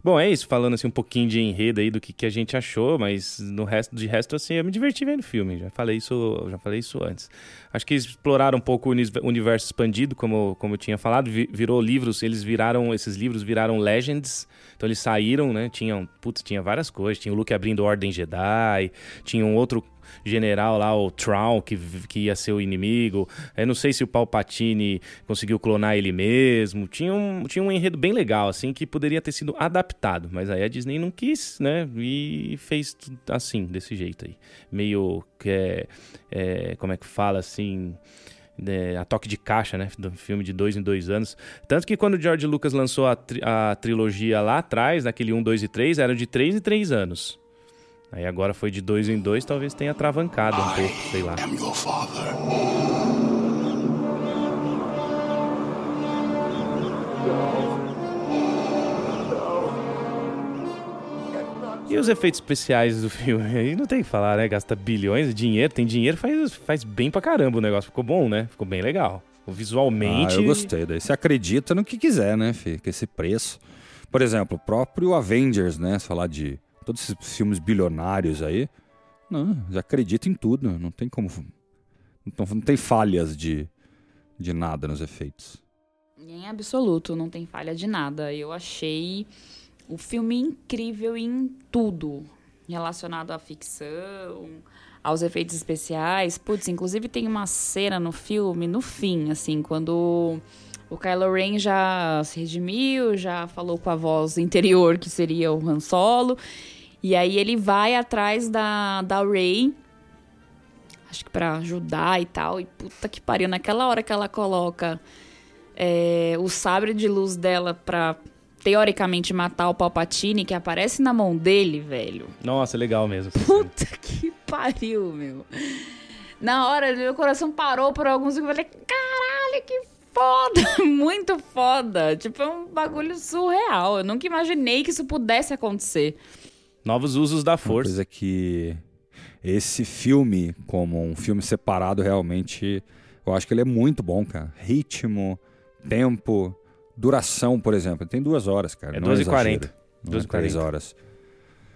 Bom, é isso, falando assim um pouquinho de enredo aí do que, que a gente achou, mas no resto, de resto, assim, eu me diverti vendo o filme. Já falei isso, já falei isso antes. Acho que eles exploraram um pouco o universo expandido, como, como eu tinha falado, vi- virou livros, eles viraram, esses livros viraram legends. Então eles saíram, né? Tinham, putz, tinha várias coisas. Tinha o Luke abrindo Ordem Jedi, tinha um outro general lá, o Traum, que, que ia ser o inimigo. Eu não sei se o Palpatine conseguiu clonar ele mesmo. Tinha um, tinha um enredo bem legal, assim, que poderia ter sido adaptado. Mas aí a Disney não quis, né? E fez assim, desse jeito aí. Meio que é, é, como é que fala, assim... né, a toque de caixa, né? Do filme de dois em dois anos. Tanto que quando o George Lucas lançou a, tri- a trilogia lá atrás, naquele 1, 2 e 3, era de três em três anos. Aí agora foi de dois em dois, talvez tenha travancado um pouco, sei lá. E os efeitos especiais do filme? <laughs> Aí não tem o que falar, né? Gasta bilhões de dinheiro, tem dinheiro, faz, faz bem pra caramba o negócio. Ficou bom, né? Ficou bem legal. Visualmente. Ah, eu gostei. Daí você acredita no que quiser, né, Fê? Com esse preço. Por exemplo, o próprio Avengers, né? Se falar de todos esses filmes bilionários aí. Não, já acredita em tudo. Não tem como. Não, não tem falhas de, de nada nos efeitos. Em absoluto, não tem falha de nada. Eu achei o filme incrível em tudo relacionado à ficção, aos efeitos especiais. Putz, inclusive tem uma cena no filme, no fim, assim, quando o Kylo Ren já se redimiu, já falou com a voz interior que seria o Han Solo. E aí ele vai atrás da, da Rey acho que pra ajudar e tal. E puta que pariu, naquela hora que ela coloca é, o sabre de luz dela pra teoricamente matar o Palpatine, que aparece na mão dele, velho. Nossa, legal mesmo. Puta que pariu, meu. Na hora, meu coração parou por alguns segundos. Eu falei, caralho, que foda! <laughs> Muito foda. Tipo, é um bagulho surreal. Eu nunca imaginei que isso pudesse acontecer. Novos usos da Uma força. coisa que esse filme, como um filme separado, realmente, eu acho que ele é muito bom, cara. Ritmo, tempo, duração, por exemplo. Ele tem duas horas, cara. É não 12 e exagero. 40. Não 12 é e três 40. horas.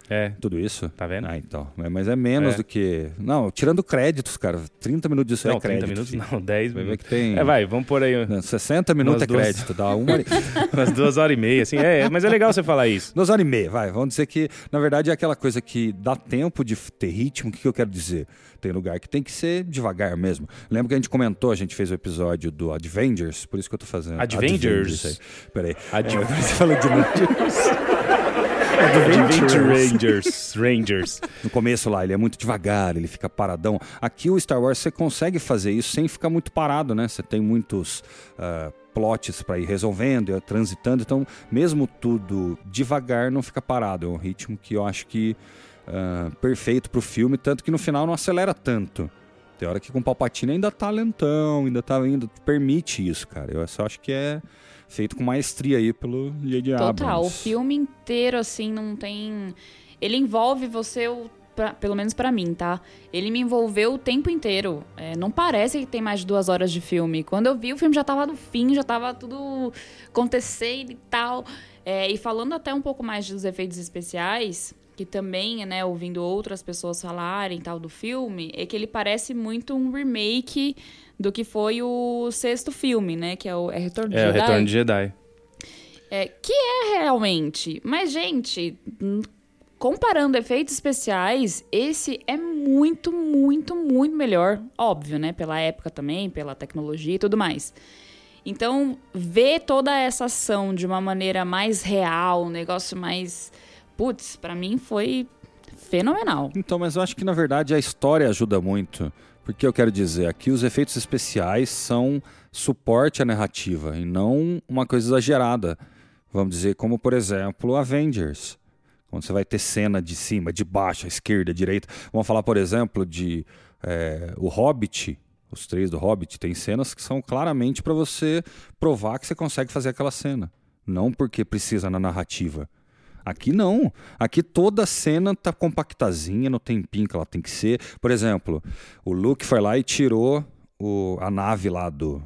É. Tudo isso? Tá vendo? Ah, então. É, Mas é menos É. do que. Não, tirando créditos, cara. 30 minutos disso não, é crédito. 30 minutos não, 10 Vai ver minutos. que tem. É, vai, vamos por aí Não, 60 minutos é duas- crédito, dá uma hora. <laughs> umas duas horas e meia, assim. É, mas é legal você falar isso. Duas horas e meia, vai. Vamos dizer que, na verdade, é aquela coisa que dá tempo de ter ritmo. O que, eu quero dizer? Tem lugar que tem que ser devagar mesmo. Lembra que a gente comentou, a gente fez o episódio do Adventures, por isso que eu tô fazendo. Adventures? aí. Peraí. Ad- É, <laughs> você falou de <laughs> Adventure Rangers. Rangers. No começo lá, ele é muito devagar, ele fica paradão. Aqui o Star Wars você consegue fazer isso sem ficar muito parado, né? Você tem muitos ah, plots para ir resolvendo, ir transitando. Então, mesmo tudo devagar, não fica parado. É um ritmo que eu acho que ah, perfeito pro filme, tanto que no final não acelera tanto. Tem hora que com o Palpatine ainda tá lentão, ainda tá ainda permite isso, cara. Eu só acho que é feito com maestria aí pelo J.J. Total, o Abrams. filme inteiro, assim, não tem. Ele envolve você, o- pra- pelo menos pra mim, tá? Ele me envolveu o tempo inteiro. É, não parece que tem mais de duas horas de filme. Quando eu vi, o filme já tava no fim, já tava tudo acontecendo e tal. É, e falando até um pouco mais dos efeitos especiais, que também, né, ouvindo outras pessoas falarem tal do filme, é que ele parece muito um remake do que foi o sexto filme, né? Que é o é Retorno de É, o Jedi. Retorno de Jedi. É, que é realmente. Mas, gente, comparando efeitos especiais, esse é muito, muito, muito melhor. Óbvio, né? Pela época também, pela tecnologia e tudo mais. Então, ver toda essa ação de uma maneira mais real, um negócio mais. Putz, pra mim foi fenomenal. Então, mas eu acho que na verdade a história ajuda muito. Porque eu quero dizer, aqui os efeitos especiais são suporte à narrativa e não uma coisa exagerada. Vamos dizer, como por exemplo, Avengers. Quando você vai ter cena de cima, de baixo, à esquerda, à direita. Vamos falar, por exemplo, de é, O Hobbit. Os três do Hobbit tem cenas que são claramente para você provar que você consegue fazer aquela cena. Não porque precisa na narrativa. Aqui não. Aqui toda cena tá compactazinha no tempinho que ela tem que ser. Por exemplo, o Luke foi lá e tirou o- a nave lá do,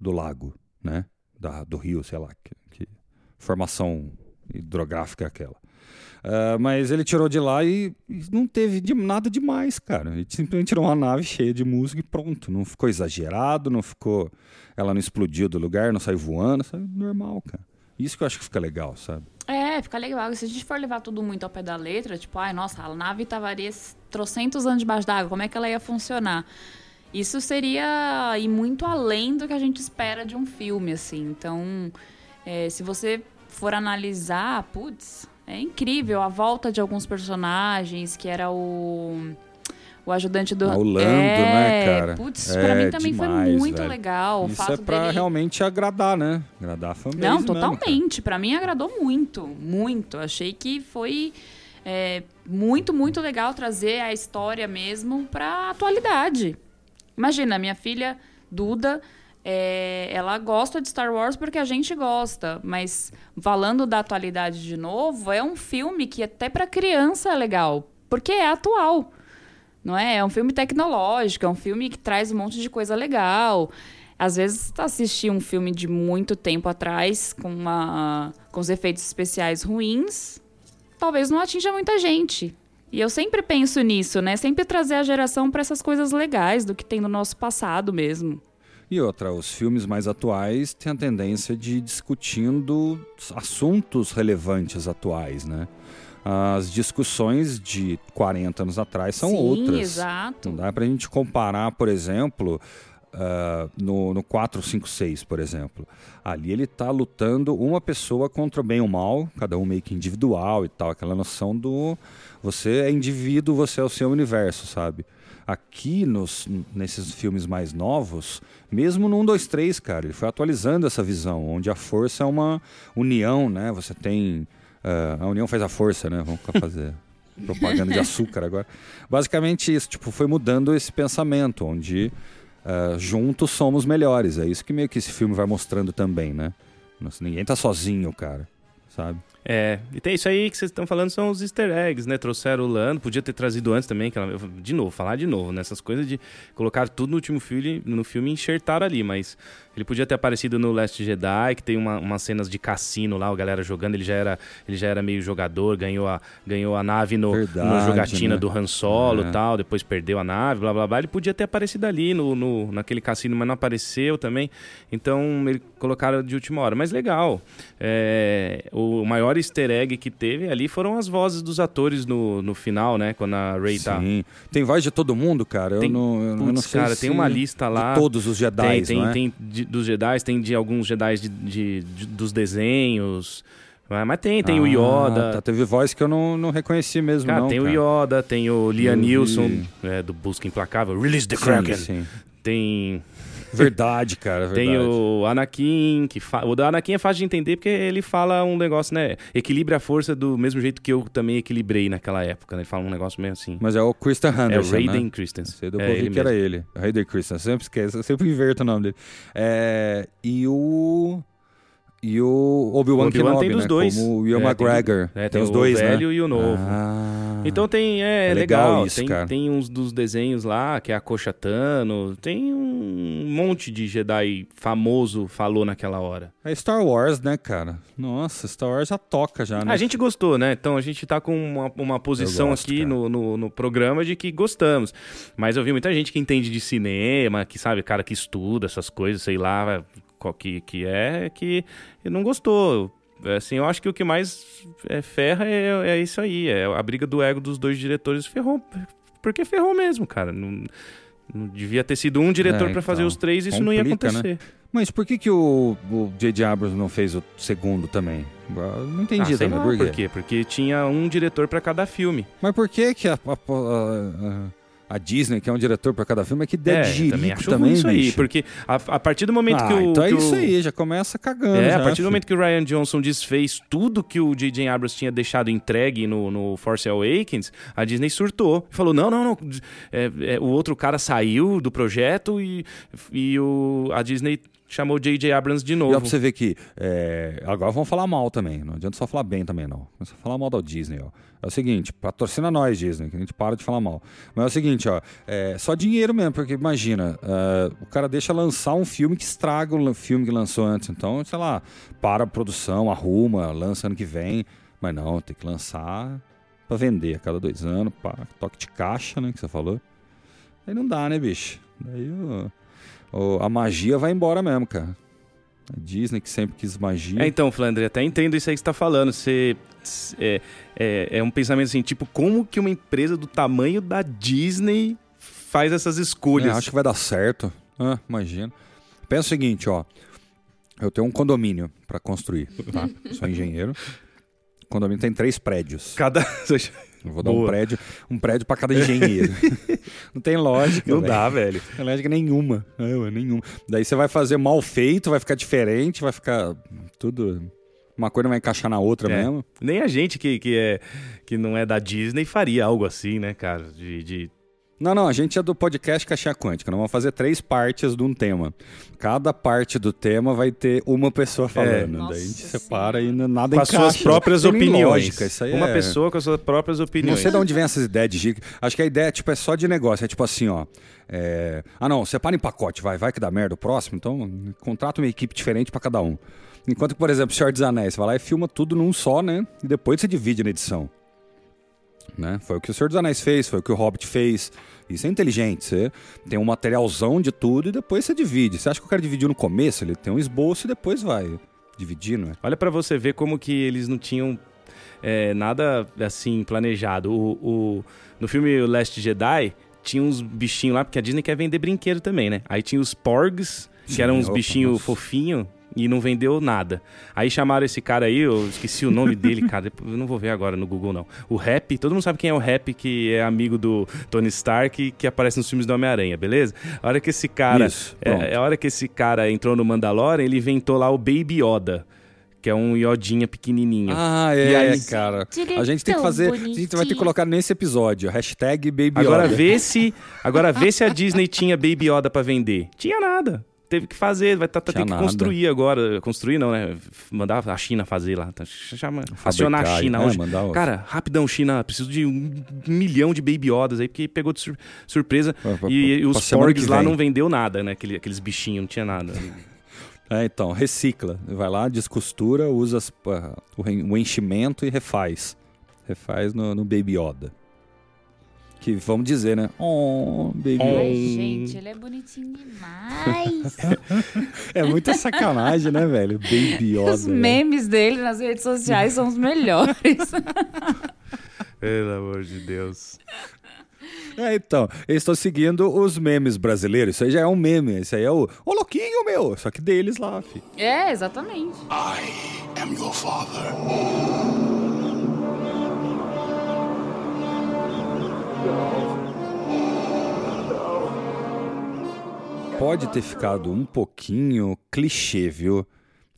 do lago, né? Da, do rio, sei lá. Que, que formação hidrográfica é aquela. Ah, mas ele tirou de lá e, e não teve de- nada demais, cara. Ele simplesmente tirou uma nave cheia de música e pronto. Não ficou exagerado, não ficou. Ela não explodiu do lugar, não saiu voando, sabe? Normal, cara. Isso que eu acho que fica legal, sabe? É, fica legal. Se a gente for levar tudo muito ao pé da letra, tipo, ai, nossa, a nave estaria trocentos anos debaixo d'água, como é que ela ia funcionar? Isso seria ir muito além do que a gente espera de um filme, assim. Então, é, se você for analisar, putz, é incrível a volta de alguns personagens, que era o. O ajudante do. Ah, o Lando, é, né, cara? Putz, É, pra mim também foi demais, muito velho. legal. o Isso fato é pra dele... realmente agradar, né? Agradar a fanbase Não, cara. totalmente. Pra mim agradou muito, muito. Achei que foi é, muito, muito legal trazer a história mesmo pra atualidade. Imagina, minha filha Duda, é, ela gosta de Star Wars porque a gente gosta, mas falando da atualidade de novo, é um filme que até pra criança é legal, porque é atual. Não é? É um filme tecnológico, é um filme que traz um monte de coisa legal. Às vezes, assistir um filme de muito tempo atrás, com, uma, com os efeitos especiais ruins, talvez não atinja muita gente. E eu sempre penso nisso, né? Sempre trazer a geração para essas coisas legais do que tem no nosso passado mesmo. E outra, os filmes mais atuais têm a tendência de ir discutindo assuntos relevantes atuais, né? As discussões de 40 anos atrás são Sim, outras. exato. Não dá pra gente comparar, por exemplo, ah, no, no 456, por exemplo. Ali ele tá lutando uma pessoa contra o bem ou o mal, cada um meio que individual e tal, aquela noção do você é indivíduo, você é o seu universo, sabe? Aqui nos, nesses filmes mais novos, mesmo no 1, 2, 3, cara, ele foi atualizando essa visão, onde a força é uma união, né? Você tem. Ah, a união faz a força, né? Vamos fazer <laughs> propaganda de açúcar agora. Basicamente isso, tipo, foi mudando esse pensamento, onde ah, juntos somos melhores. É isso que meio que esse filme vai mostrando também, né? Nossa, ninguém tá sozinho, cara, sabe? É, e tem isso aí que vocês estão falando são os easter eggs, né? Trouxeram o Lando, podia ter trazido antes também, que ela, de novo, falar de novo, nessas coisas de colocar tudo no último filme, no filme e enxertar ali, mas ele podia ter aparecido no Last Jedi, que tem uma, umas cenas de cassino lá, a galera jogando, ele já era, ele já era meio jogador, ganhou a, ganhou a nave no, Verdade, na jogatina né? do Han Solo É. e tal, depois perdeu a nave, blá blá blá. Ele podia ter aparecido ali no, no, naquele cassino, mas não apareceu também. Então ele colocaram de última hora. Mas legal. É, o maior easter egg que teve ali foram as vozes dos atores no, no final, né? Quando a Rey tá. Sim. Tem voz de todo mundo, cara. Eu Tem- não, eu não Putz, sei cara, se- tem uma lista lá. De todos os Jedi, Tem, tem, não é? tem de- dos Jedi, tem de alguns Jedi de, de- de- dos desenhos. Mas mas tem, tem o Ah, Yoda. tá, teve voz que eu não, não reconheci mesmo, Cara, não, tem cara. o Yoda, tem o Liam Eu. Neeson, é, do Busca Implacável. Release the Kraken. Tem, Verdade, cara, verdade. tem o Anakin, que fa... o da Anakin é fácil de entender porque ele fala um negócio, né? Equilibre a força do mesmo jeito que eu também equilibrei naquela época. Né? Ele fala um negócio meio assim. Mas é o Christian É o Anderson, Raiden né? Christensen. Sei do é que ele que era mesmo. ele. Raiden Christian, eu sempre esqueço, eu sempre inverto o nome dele. É, e o... E o Obi-Wan O Obi-Wan Kenobi, tem dos né? dois. Como o Ian É, tem McGregor. É, tem, tem, os o dois, velho né? e o novo. Ah. Então tem, é, É legal legal. isso, tem, cara. tem uns dos desenhos lá, que é a Coxa Tano. Tem um monte de Jedi famoso falou naquela hora. É Star Wars, né, cara? Nossa, Star Wars já toca já, né? A gente gostou, né? Então a gente tá com uma, uma posição gosto, aqui no, no, no programa de que gostamos. Mas eu vi muita gente que entende de cinema, que sabe, cara que estuda essas coisas, sei lá, que, que é, que não gostou. Assim, eu acho que o que mais é, ferra é, é isso aí. É a briga do ego dos dois diretores ferrou. Porque ferrou mesmo, cara. Não, não devia ter sido um diretor É, pra fazer então, os três, isso não ia complica, né? acontecer. Mas por que, que o o J.J. Abrams não fez o segundo também? Eu Não entendi Ah, também. lá, por quê? por quê? Porque tinha um diretor pra cada filme. Mas por que, que a, a- a- a Disney, que é um diretor pra cada filme, é que der É, de também acho também, isso aí, bicho? porque a, a partir do momento ah, que o. então é isso o- aí, já começa cagando. É, já, a partir do momento que o Ryan Johnson desfez tudo que o J.J. Abrams tinha deixado entregue no, no Force Awakens, a Disney surtou. Falou, não, não, não. é, é, o outro cara saiu do projeto e, e o, a Disney chamou o J.J. Abrams de E ó, novo. pra você ver que. é, agora vamos falar mal também. Não adianta só falar bem também, não. Vamos falar mal da Disney, ó. É o seguinte, patrocina nós, Disney, que a gente para de falar mal. Mas é o seguinte, ó. É só dinheiro mesmo, porque imagina, é, o cara deixa lançar um filme que estraga o filme que lançou antes. Então, sei lá, para a produção, arruma, lança ano que vem. Mas não, tem que lançar pra vender a cada dois anos, pá, toque de caixa, né, que você falou. Aí não dá, né, bicho? Daí o- o- a magia vai embora mesmo, cara. A Disney que sempre quis magia. É, então, Flandre, até entendo isso aí que você tá falando. Você. É, é, é um pensamento assim, tipo, como que uma empresa do tamanho da Disney faz essas escolhas? É, acho que vai dar certo. Ah, imagina. Pensa o seguinte, ó. Eu tenho um condomínio pra construir, tá? <laughs> Sou engenheiro. O condomínio tem três prédios. Cada. <laughs> Eu vou dar um prédio, um prédio para cada engenheiro. <laughs> não tem lógica, Não velho. dá, velho. Não tem lógica nenhuma. É, ué, nenhuma. Daí você vai fazer mal feito, vai ficar diferente, vai ficar tudo uma coisa não vai encaixar na outra É. mesmo. Nem a gente que, que, é, que não é da Disney faria algo assim, né, cara? De, de- Não, não, a gente é do podcast Caixinha Quântica. Nós vamos fazer três partes de um tema. Cada parte do tema vai ter uma pessoa falando. Nossa Daí a gente separa e nada com as encaixa. suas próprias Não tem nem opiniões. Lógica. Isso aí Uma é- pessoa com as suas próprias Não opiniões. sei de onde vem essas ideias de giga. Acho que a ideia tipo, é só de negócio. É tipo assim, ó. é, Ah, não, separa em pacote, vai, vai que dá merda o próximo. Então, contrata uma equipe diferente pra cada um. Enquanto que, por exemplo, Senhor dos Anéis, você vai lá e filma tudo num só, né? E depois você divide na edição. Né? Foi o que o Senhor dos Anéis fez, foi o que o Hobbit fez. Isso é inteligente. Você tem um materialzão de tudo e depois você divide. Você acha que o cara dividiu no começo? Ele tem um esboço e depois vai dividindo. né? Olha pra você ver como que eles não tinham é, nada assim planejado. O, o- no filme Last Jedi tinha uns bichinhos lá, porque a Disney quer vender brinquedo também, né? Aí tinha os Porgs, que eram uns bichinhos fofinhos. E não vendeu nada. Aí chamaram esse cara aí, eu esqueci o nome dele, cara. Eu não vou ver agora no Google, não. O Rap, todo mundo sabe quem é o Rap, que é amigo do Tony Stark, que aparece nos filmes do Homem-Aranha, beleza? A hora que esse cara. Isso, pronto. é, a hora que esse cara entrou no Mandalorian, ele inventou lá o Baby Yoda. Que é um iodinha pequenininho. Ah, E é, aí- cara. É A gente tem que fazer. A gente vai ter que bonitinho. colocar nesse episódio. Hashtag Baby agora Yoda. vê se. Agora vê se a <laughs> Disney tinha Baby Yoda pra vender. Tinha nada. Teve que fazer, vai tá, tá, ter que construir agora. Construir não, né? Mandar a China fazer lá. Tá, chama, acionar a China né? hoje. Mandar Cara, rapidão, China, preciso de um milhão de Baby Yodas aí, porque pegou de sur- surpresa. Pra- pra- E, pra os porgs lá não vendeu nada, né? Aquele- aqueles bichinhos, não tinha nada. <laughs> É, então, recicla. Vai lá, descostura, usa as- ah, o, enchimento e refaz. Refaz no, no Baby Yoda. Que vamos dizer, né? Oh, Baby Oh. Yoda. Ai, gente, ele é bonitinho demais. É muita sacanagem, né, velho? Baby Yoda. Os né? memes dele nas redes sociais são os melhores. Pelo amor de Deus. É, então, eles estão seguindo os memes brasileiros. Isso aí já é um meme. Isso aí é o, ô louquinho, meu. Só que deles lá, fi. é, exatamente. I am your father. Pode ter ficado um pouquinho clichê, viu?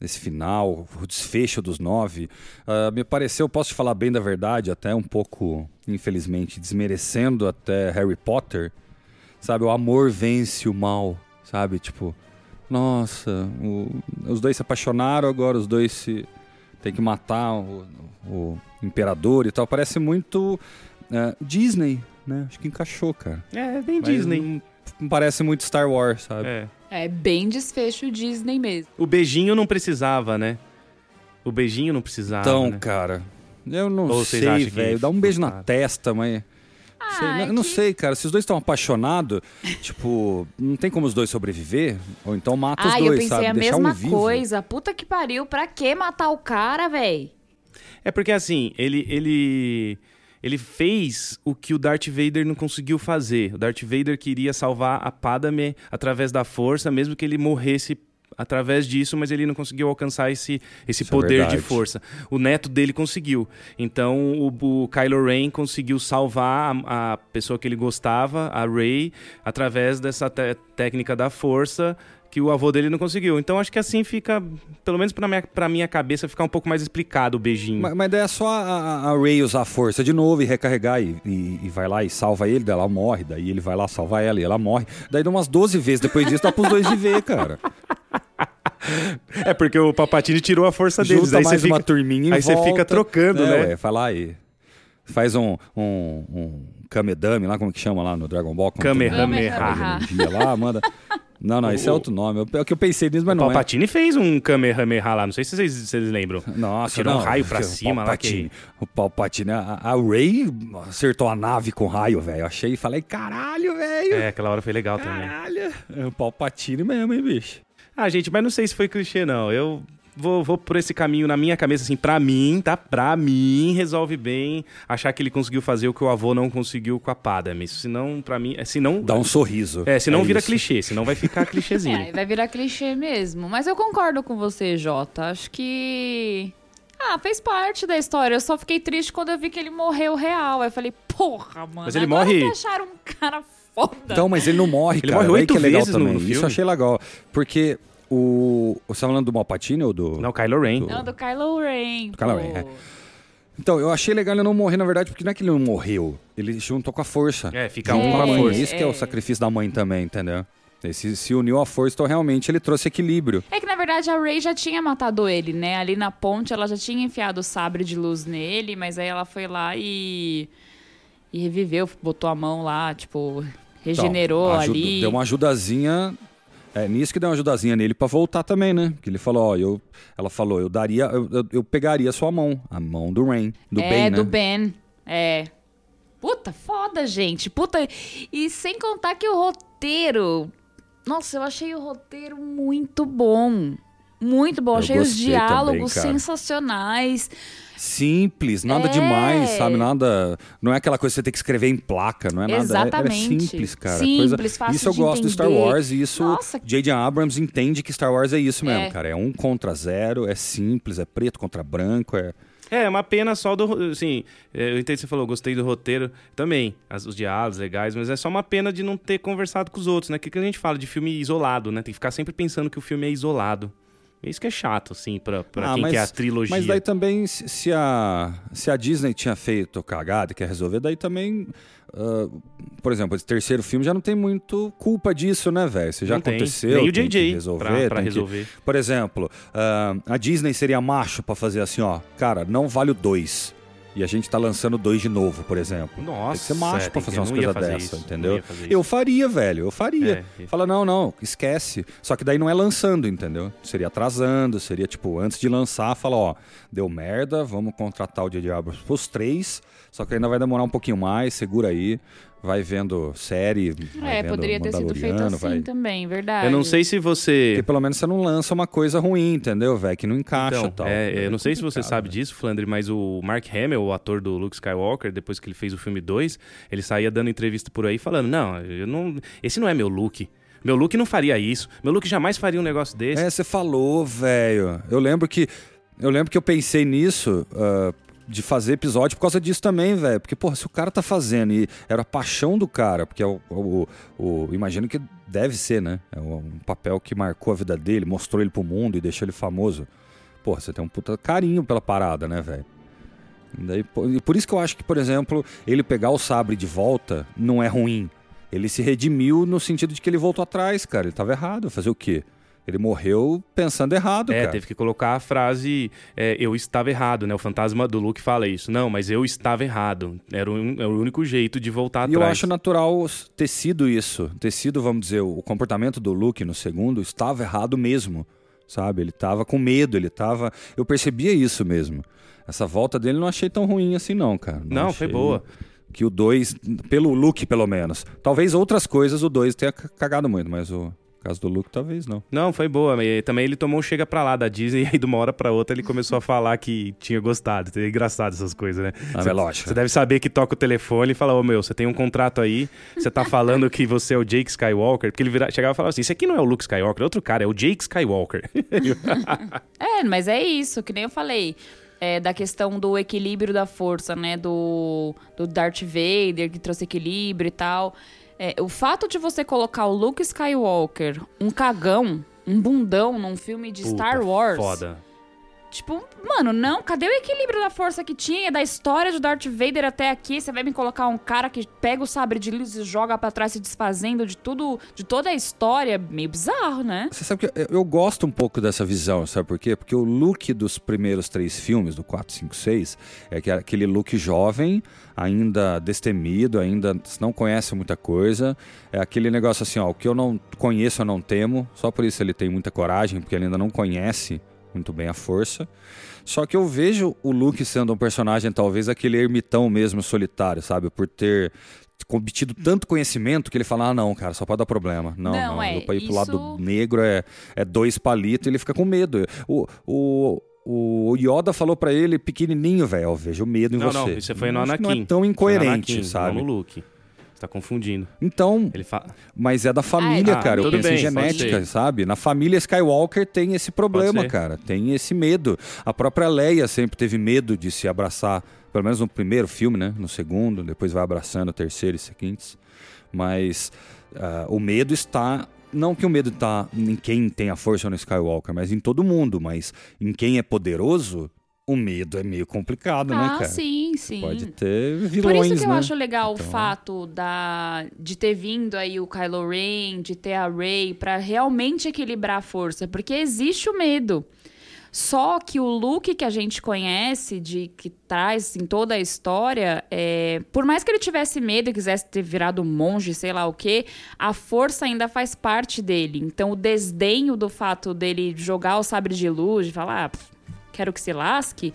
Esse final, o desfecho dos nove. Ah, me pareceu, posso te falar bem da verdade, até um pouco, infelizmente, desmerecendo até Harry Potter. Sabe, o amor vence o mal, sabe? Tipo, nossa, o- os dois se apaixonaram, agora os dois se tem que matar o, o imperador e tal. Parece muito ah, Disney, né? Acho que encaixou, cara. É, bem Mas Disney. Não, não parece muito Star Wars, sabe? É. É bem desfecho Disney mesmo. O beijinho não precisava, né? O beijinho não precisava. Então, né? cara, eu não Ou vocês sei, velho. Dá um beijo na testa, mas. sei, Ah, não- é eu não que- sei, cara. Se os dois estão apaixonados, <laughs> tipo, não tem como os dois sobreviver? Ou então mata os Ah, dois, eu pensei sabe? a Deixar mesma um coisa. Puta que pariu, pra que matar o cara, véi? É porque assim, ele, ele, ele fez o que o Darth Vader não conseguiu fazer. O Darth Vader queria salvar a Padme através da força, mesmo que ele morresse através disso, mas ele não conseguiu alcançar esse, esse Isso é poder de verdade. força. O neto dele conseguiu. Então o, o Kylo Ren conseguiu salvar a, a pessoa que ele gostava, a Rey, através dessa técnica da força que o avô dele não conseguiu. Então acho que assim fica, pelo menos pra minha, pra minha cabeça, ficar um pouco mais explicado o beijinho. Mas, mas daí é só a, a, Rey usar a força de novo e recarregar e, e- e vai lá e salva ele, daí ela morre, daí ele vai lá salvar ela e ela morre. Daí dá umas 12 vezes depois disso, dá pros dois viver, cara. <laughs> É porque o Papatini tirou a força deles. Junta Aí você mais fica, uma turminha e aí você volta. fica trocando, É, né? ué, vai lá e faz um, um, um Kamedame lá, como que chama lá no Dragon Ball? Kamehameha. lá, manda... Não, não, esse é outro nome. É o que eu pensei nisso, mas O não Palpatine fez um Kamehameha lá, não sei se vocês, se vocês lembram. é. Nossa, Tirou não, um raio pra o cima lá que... Palpatine, O Palpatine, a, a Rey acertou a nave com raio, velho. Achei e falei, caralho, velho. É, aquela hora foi legal também. Caralho. É o Palpatine mesmo, hein, bicho? Ah, gente, mas não sei se foi clichê, não. Eu vou, vou por esse caminho na minha cabeça, assim, pra mim, tá? Pra mim, resolve bem achar que ele conseguiu fazer o que o avô não conseguiu com a Padme. Senão, pra mim... É, senão, Dá um sorriso. é, senão vira isso. clichê, senão vai ficar <laughs> clichêzinho. É, vai virar clichê mesmo. Mas eu concordo com você, Jota. Acho que. Ah, fez parte da história. Eu só fiquei triste quando eu vi que ele morreu real. Aí eu falei, porra, mano. Mas ele agora morre- que acharam um cara foda. Então, mas ele não morre, Ele cara. morre oito é legal vezes no- também. no Isso filme. eu achei legal. Porque o... Você tá falando do Palpatine ou do... Não, Kylo Ren. Não, do Kylo Ren. Kylo pô. Ren, é. Então, eu achei legal ele não morrer, na verdade, porque não é que ele não morreu. Ele juntou com a força. É, fica um com com a força. Isso que é o É. sacrifício da mãe também, entendeu? Ele se, se uniu à força, então realmente ele trouxe equilíbrio. É que na verdade a Rey já tinha matado ele, né? Ali na ponte ela já tinha enfiado o sabre de luz nele, mas aí ela foi lá e. e reviveu, botou a mão lá, tipo, regenerou Então, ajuda- ali. Deu uma ajudazinha. É nisso que deu uma ajudazinha nele pra voltar também, né? Que ele falou, ó, eu, ela falou, eu daria, eu, eu- eu pegaria sua mão, a mão do Rain, do é, Ben, né? do Ben. É. Puta, foda, gente. Puta. E sem contar que o roteiro. Nossa, eu achei o roteiro muito bom. Muito bom. Eu achei os diálogos também, sensacionais. Simples, nada É. demais, sabe? Nada. Não é aquela coisa que você tem que escrever em placa, não é nada. é- Exatamente. É, simples, cara. Simples, coisa... fácil Isso eu de gosto do Star entender. Wars e isso Nossa. J.J. Abrams entende que Star Wars é isso mesmo, É. cara. É um contra zero, é simples, é preto contra branco, é. É, uma pena só do. Assim, eu entendo que você falou, gostei do roteiro também, as- os diálogos legais, mas é só uma pena de não ter conversado com os outros, né? O que, que a gente fala de filme isolado, né? Tem que ficar sempre pensando que o filme é isolado. Isso que é chato, assim, pra, pra Ah, quem mas- quer a trilogia. Mas daí também, se a, se a Disney tinha feito cagada e quer resolver, daí também. ah, por exemplo, esse terceiro filme já não tem muito culpa disso, né, velho? Você já Não tem. aconteceu. Nem o tem que JJ resolver. pra, pra tem que- resolver. Por exemplo, ah, a Disney seria macho pra fazer assim, ó. Cara, não vale o dois. E a gente tá lançando dois de novo, por exemplo. Nossa, tem que ser macho é, pra fazer umas coisas dessa, isso, entendeu? Eu faria, velho, eu faria. É, Fala, não, não, esquece. Só que daí não é lançando, entendeu? Seria atrasando, seria tipo, antes de lançar, fala, ó, deu merda, vamos contratar o J.J. Abrams pros três, só que ainda vai demorar um pouquinho mais, segura aí, vai vendo série, vai É, vendo poderia ter sido feito assim vai... também, verdade. Eu não sei se você. Porque pelo menos você não lança uma coisa ruim, entendeu, velho? Que não encaixa e Então, tal. é, eu não sei se você sabe né? disso, Flandre, mas o Mark Hamill, o ator do Luke Skywalker, depois que ele fez o filme 2, ele saía dando entrevista por aí falando: Não, eu não, esse não é meu Luke. Meu Luke não faria isso. Meu Luke jamais faria um negócio desse. É, você falou, velho. Eu lembro que. Eu lembro que eu pensei nisso. ah, de fazer episódio por causa disso também, velho. Porque, porra, se o cara tá fazendo e era a paixão do cara, porque é o, o, o- imagino que deve ser, né? É um papel que marcou a vida dele, mostrou ele pro mundo e deixou ele famoso. Porra, você tem um puta carinho pela parada, né, velho? E e por isso que eu acho que, por exemplo, ele pegar o sabre de volta não é ruim. Ele se redimiu no sentido de que ele voltou atrás, cara. Ele tava errado. Fazer o quê? Ele morreu pensando errado, É, cara. teve que colocar a frase é, eu estava errado, né? O fantasma do Luke fala isso. Não, mas eu estava errado. Era o, é o único jeito de voltar E eu atrás. acho natural ter sido isso. Ter sido, vamos dizer, o comportamento do Luke no segundo estava errado mesmo. Sabe? Ele tava com medo, ele tava. Eu percebia isso mesmo. Essa volta dele não achei tão ruim assim, não, cara. Não, foi achei boa. Que o 2, pelo Luke pelo menos. Talvez outras coisas o 2 tenha cagado muito, mas o caso do Luke talvez não. Não, foi boa. E também ele tomou um chega pra lá da Disney <laughs> e aí de uma hora pra outra ele começou a falar que tinha gostado. É engraçado essas coisas, né? Ah, Você- é lógico. Você deve saber que toca o telefone e fala, ô meu, você tem um contrato aí, você tá falando que você é o Jake Skywalker, porque ele vira- chegava e falava assim, esse aqui não é o Luke Skywalker, é outro cara, é o Jake Skywalker. <laughs> É, mas é isso, que nem eu falei. É, da questão do equilíbrio da força, né? Do, do Darth Vader, que trouxe equilíbrio e tal. É, o fato de você colocar o Luke Skywalker, um cagão, um bundão num filme de Star Puta, Wars. Foda. Tipo, mano, não, cadê o equilíbrio da força que tinha da história de Darth Vader até aqui? Você vai me colocar um cara que pega o sabre de luz e joga pra trás se desfazendo de tudo, de toda a história? Meio bizarro, né? Você sabe que eu, gosto um pouco dessa visão, sabe por quê? Porque o look dos primeiros três filmes, do 4, 5, 6, é que é aquele look jovem, ainda destemido, ainda não conhece muita coisa. É aquele negócio assim, ó, o que eu não conheço eu não temo, só por isso ele tem muita coragem, porque ele ainda não conhece muito bem a força. Só que eu vejo o Luke sendo um personagem, talvez aquele ermitão mesmo solitário, sabe? Por ter obtido tanto conhecimento que ele fala: ah, não, cara, só pode dar problema. Não, Não, não, é, eu pra ir pro isso- lado negro é, é dois palitos ele fica com medo. O, o, o Yoda falou pra ele, pequenininho, velho, eu vejo medo em Não, você. não, isso foi no Anakin. Não é tão incoerente, Anakin, sabe? Não no Luke. Tá confundindo. Então, Ele fala... mas é da família, Ah, cara. Eu penso em bem, pode genética, sabe? Na família Skywalker tem esse problema, cara. Tem esse medo. A própria Leia sempre teve medo de se abraçar, pelo menos no primeiro filme, né? No segundo, depois vai abraçando o terceiro e seguintes. Mas ah, o medo está. Não que o medo está em quem tem a força no Skywalker, mas em todo mundo. Mas em quem é poderoso, o medo é meio complicado, né, ah, cara? sim, sim. Pode ter vilões, Por isso que eu né? acho legal Então- o fato da, de ter vindo aí o Kylo Ren, de ter a Rey, pra realmente equilibrar a força, porque existe o medo. Só que o Luke que a gente conhece, de que traz em toda a história, é, por mais que ele tivesse medo e quisesse ter virado monge, sei lá o quê, a força ainda faz parte dele. Então o desdenho do fato dele jogar o sabre de luz, de falar, ah, quero que se lasque,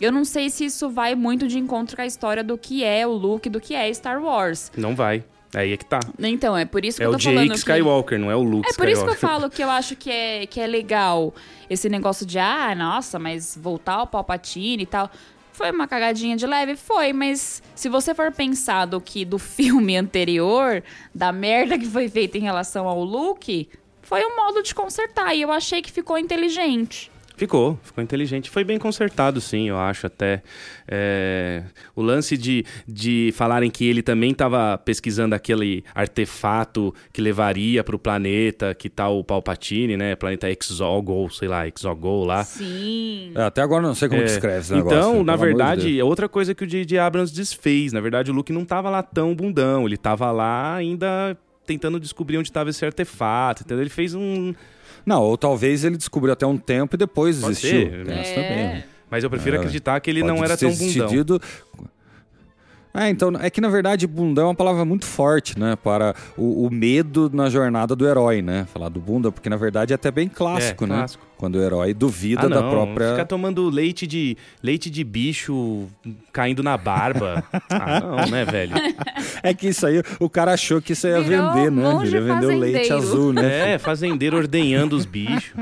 eu não sei se isso vai muito de encontro com a história do que é o Luke, do que é Star Wars. Não vai. Aí é que tá. Então, é por isso que É eu o tô falando Jake que... Skywalker, não é o Luke É por isso que eu Skywalker. falo que eu acho que é, que é legal esse negócio de, ah, nossa, mas voltar ao Palpatine e tal. Foi uma cagadinha de leve? Foi, mas se você for pensar do que do <laughs> filme anterior, da merda que foi feita em relação ao Luke, foi um modo de consertar e eu achei que ficou inteligente. Ficou, ficou inteligente. Foi bem consertado, sim, eu acho até. É, o lance de, de falarem que ele também estava pesquisando aquele artefato que levaria para o planeta, que tá o Palpatine, né? Planeta Exogol, sei lá, Exogol lá. Sim. É, até agora eu não sei como É, descreve esse Então, negócio. na amor de verdade, é outra coisa que o J.J. Abrams desfez. Na verdade, o Luke não tava lá tão bundão. Ele tava lá ainda tentando descobrir onde estava esse artefato, entendeu? Ele fez um... Não, ou talvez ele descobriu até um tempo e depois Pode desistiu. ser, Tem É. também. Mas eu prefiro É, acreditar que ele Pode não era tão bundão. decidido- É, então, é que na verdade bundão é uma palavra muito forte, né? Para o, o medo na jornada do herói, né? Falar do bunda, porque na verdade é até bem clássico, É, né? clássico. Quando o herói duvida Ah, da não, própria. Ficar tomando leite de, leite de bicho caindo na barba. <laughs> ah, não, né, velho? É que isso aí, o cara achou que isso ia Virou vender, né? Ele ia vender o leite azul, né? É, fazendeiro ordenhando os bichos.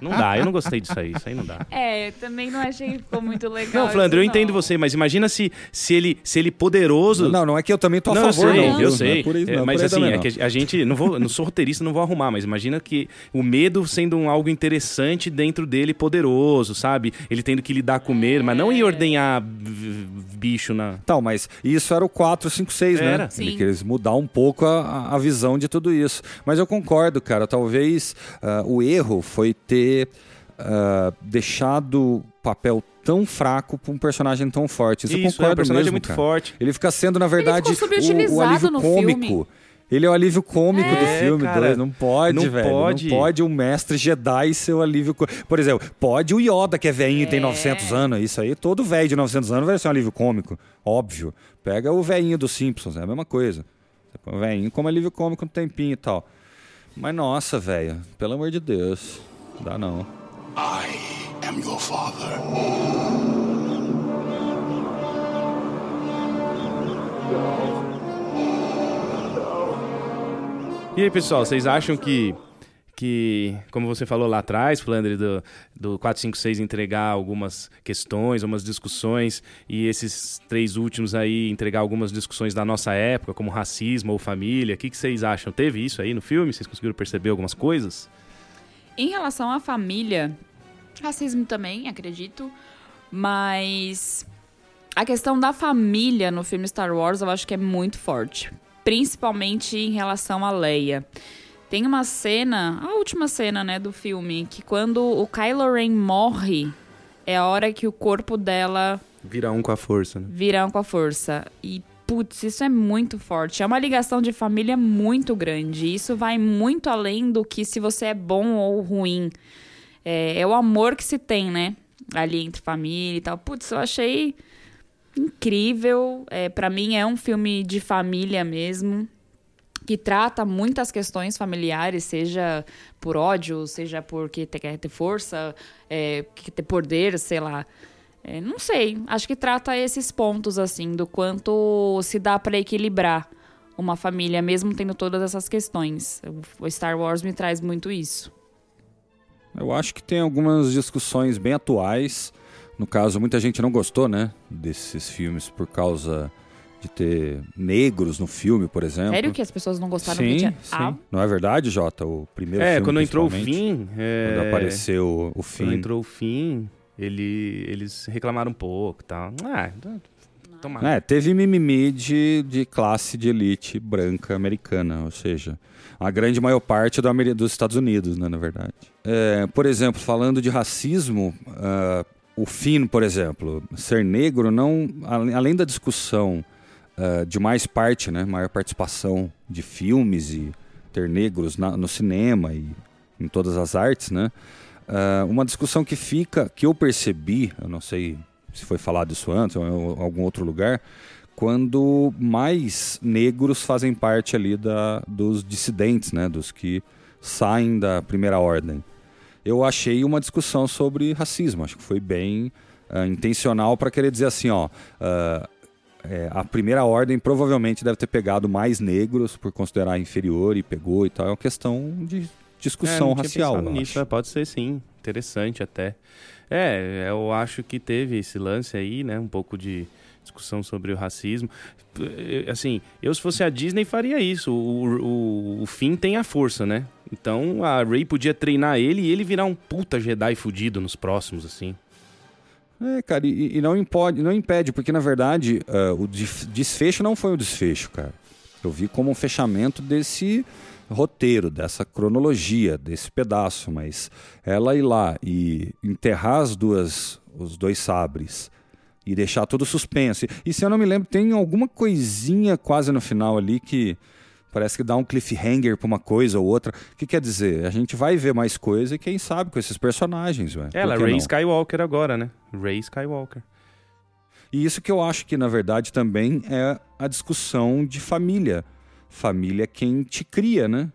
Não dá, eu não gostei disso aí. Isso aí não dá. É, eu também não achei que ficou muito legal. Não, Flandre, eu isso, entendo não. você, mas imagina se, se, ele, se ele poderoso. Não, não é que eu também tô a não, favor, eu sei, não. eu viu? sei. Não é por isso, É, não, mas por aí assim, é não. que a gente. Não, vou, não sou roteirista, não vou arrumar, mas imagina que o medo sendo um algo interessante dentro dele, poderoso, sabe? Ele tendo que lidar com medo, mas não ir ordenhar v- bicho na. Então, mas isso era o 4, 5, 6, né? Era. Ele Sim. quis mudar um pouco a, a visão de tudo isso. Mas eu concordo, cara. Talvez ah, o erro foi ter ah, deixado o papel tão fraco para um personagem tão forte. Isso, eu Isso, é, concordo o personagem mesmo, é muito cara. forte. Ele fica sendo, na verdade, ficou o, o alívio no cômico. filme. Ele é o alívio cômico do É, filme, cara. dois. Não pode, Não velho. pode. Não pode um mestre Jedi ser o alívio cômico. Por exemplo, pode o Yoda, que é velhinho e tem É. 900 anos. Isso aí, todo velho de 900 anos vai ser um alívio cômico. Óbvio. Pega o velhinho dos Simpsons, é a mesma coisa. Você põe o velhinho como alívio cômico um tempinho e tal. Mas nossa, velho. Pelo amor de Deus. Dá não. I am your father. E aí, pessoal, vocês acham que, que como você falou lá atrás, Flandre, do, do 456 entregar algumas questões, algumas discussões, e esses três últimos aí entregar algumas discussões da nossa época, como racismo ou família, o que, que vocês acham? Teve isso aí no filme? Vocês conseguiram perceber algumas coisas? Em relação à família, racismo também, acredito, mas a questão da família no filme Star Wars eu acho que é muito forte, principalmente em relação a Leia. Tem uma cena, a última cena, né, do filme, que quando o Kylo Ren morre, é a hora que o corpo dela Virar um com a força, né? viram com a força. E, putz, isso é muito forte. É uma ligação de família muito grande. Isso vai muito além do que se você é bom ou ruim. É, é o amor que se tem, né? Ali entre família e tal. Putz, eu achei incrível. É, para mim é um filme de família mesmo. Que trata muitas questões familiares, seja por ódio, seja porque quer ter força, é, quer ter poder, sei lá. É, não sei, acho que trata esses pontos, assim, do quanto se dá para equilibrar uma família, mesmo tendo todas essas questões. O Star Wars me traz muito isso. Eu acho que tem algumas discussões bem atuais. No caso, muita gente não gostou, né? Desses filmes por causa de ter negros no filme, por exemplo. Sério que as pessoas não gostaram Sim, tinha... sim. Ah, Não é verdade, Jota? O primeiro É, filme, quando entrou o fim. é, Quando apareceu o fim. Quando entrou o fim, ele, eles reclamaram um pouco e tal. Ah, toma. É, teve mimimi de, de classe de elite branca americana, ou seja, a grande maior parte do dos Estados Unidos, né, na verdade. É, por exemplo, falando de racismo, ah, o Finn, por exemplo, ser negro, não, além da discussão ah, de mais parte, né, maior participação de filmes e ter negros na- no cinema e em todas as artes, né, ah, uma discussão que fica, que eu percebi, eu não sei se foi falado isso antes ou em algum outro lugar, quando mais negros fazem parte ali da, dos dissidentes, né, dos que saem da primeira ordem. Eu achei uma discussão sobre racismo, acho que foi bem ah, intencional para querer dizer assim, ó, ah, é, a primeira ordem provavelmente deve ter pegado mais negros por considerar inferior e pegou e tal. É uma questão de discussão É, racial. nisso, pode ser sim. Interessante até. É, eu acho que teve esse lance aí, né? Um pouco de, discussão sobre o racismo. Assim, eu se fosse a Disney faria isso. O, o, o tem a força, né? Então a Rey podia treinar ele e ele virar um puta Jedi fudido nos próximos, assim. É, cara, e, e não, impode, não impede, porque na verdade ah, o desfecho não foi o desfecho, cara. Eu vi como um fechamento desse roteiro, dessa cronologia, desse pedaço, mas ela ir lá e enterrar as duas, os dois sabres e deixar tudo suspenso. E se eu não me lembro, tem alguma coisinha quase no final ali que parece que dá um cliffhanger pra uma coisa ou outra. O que quer dizer? A gente vai ver mais coisa e quem sabe com esses personagens, velho. Ela, Por que Rey não? Skywalker agora, né? Rey Skywalker. E isso que eu acho que, na verdade, também é a discussão de família. Família é quem te cria, né?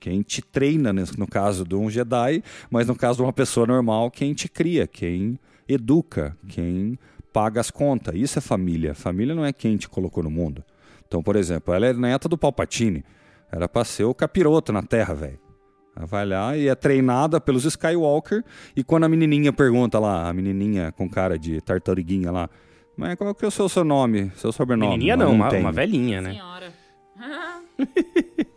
Quem te treina, né? no caso de um Jedi, mas no caso de uma pessoa normal, quem te cria, quem educa, quem paga as contas. Isso é família. Família não é quem te colocou no mundo. Então, por exemplo, ela é neta do Palpatine. Era pra ser o capiroto na Terra, velho. Ela vai lá e é treinada pelos Skywalker. E quando a menininha pergunta lá, a menininha com cara de tartaruguinha lá, mas qual que é o seu, seu nome, seu sobrenome? Menininha Ela não, uma, tem. uma velhinha, né? Senhora.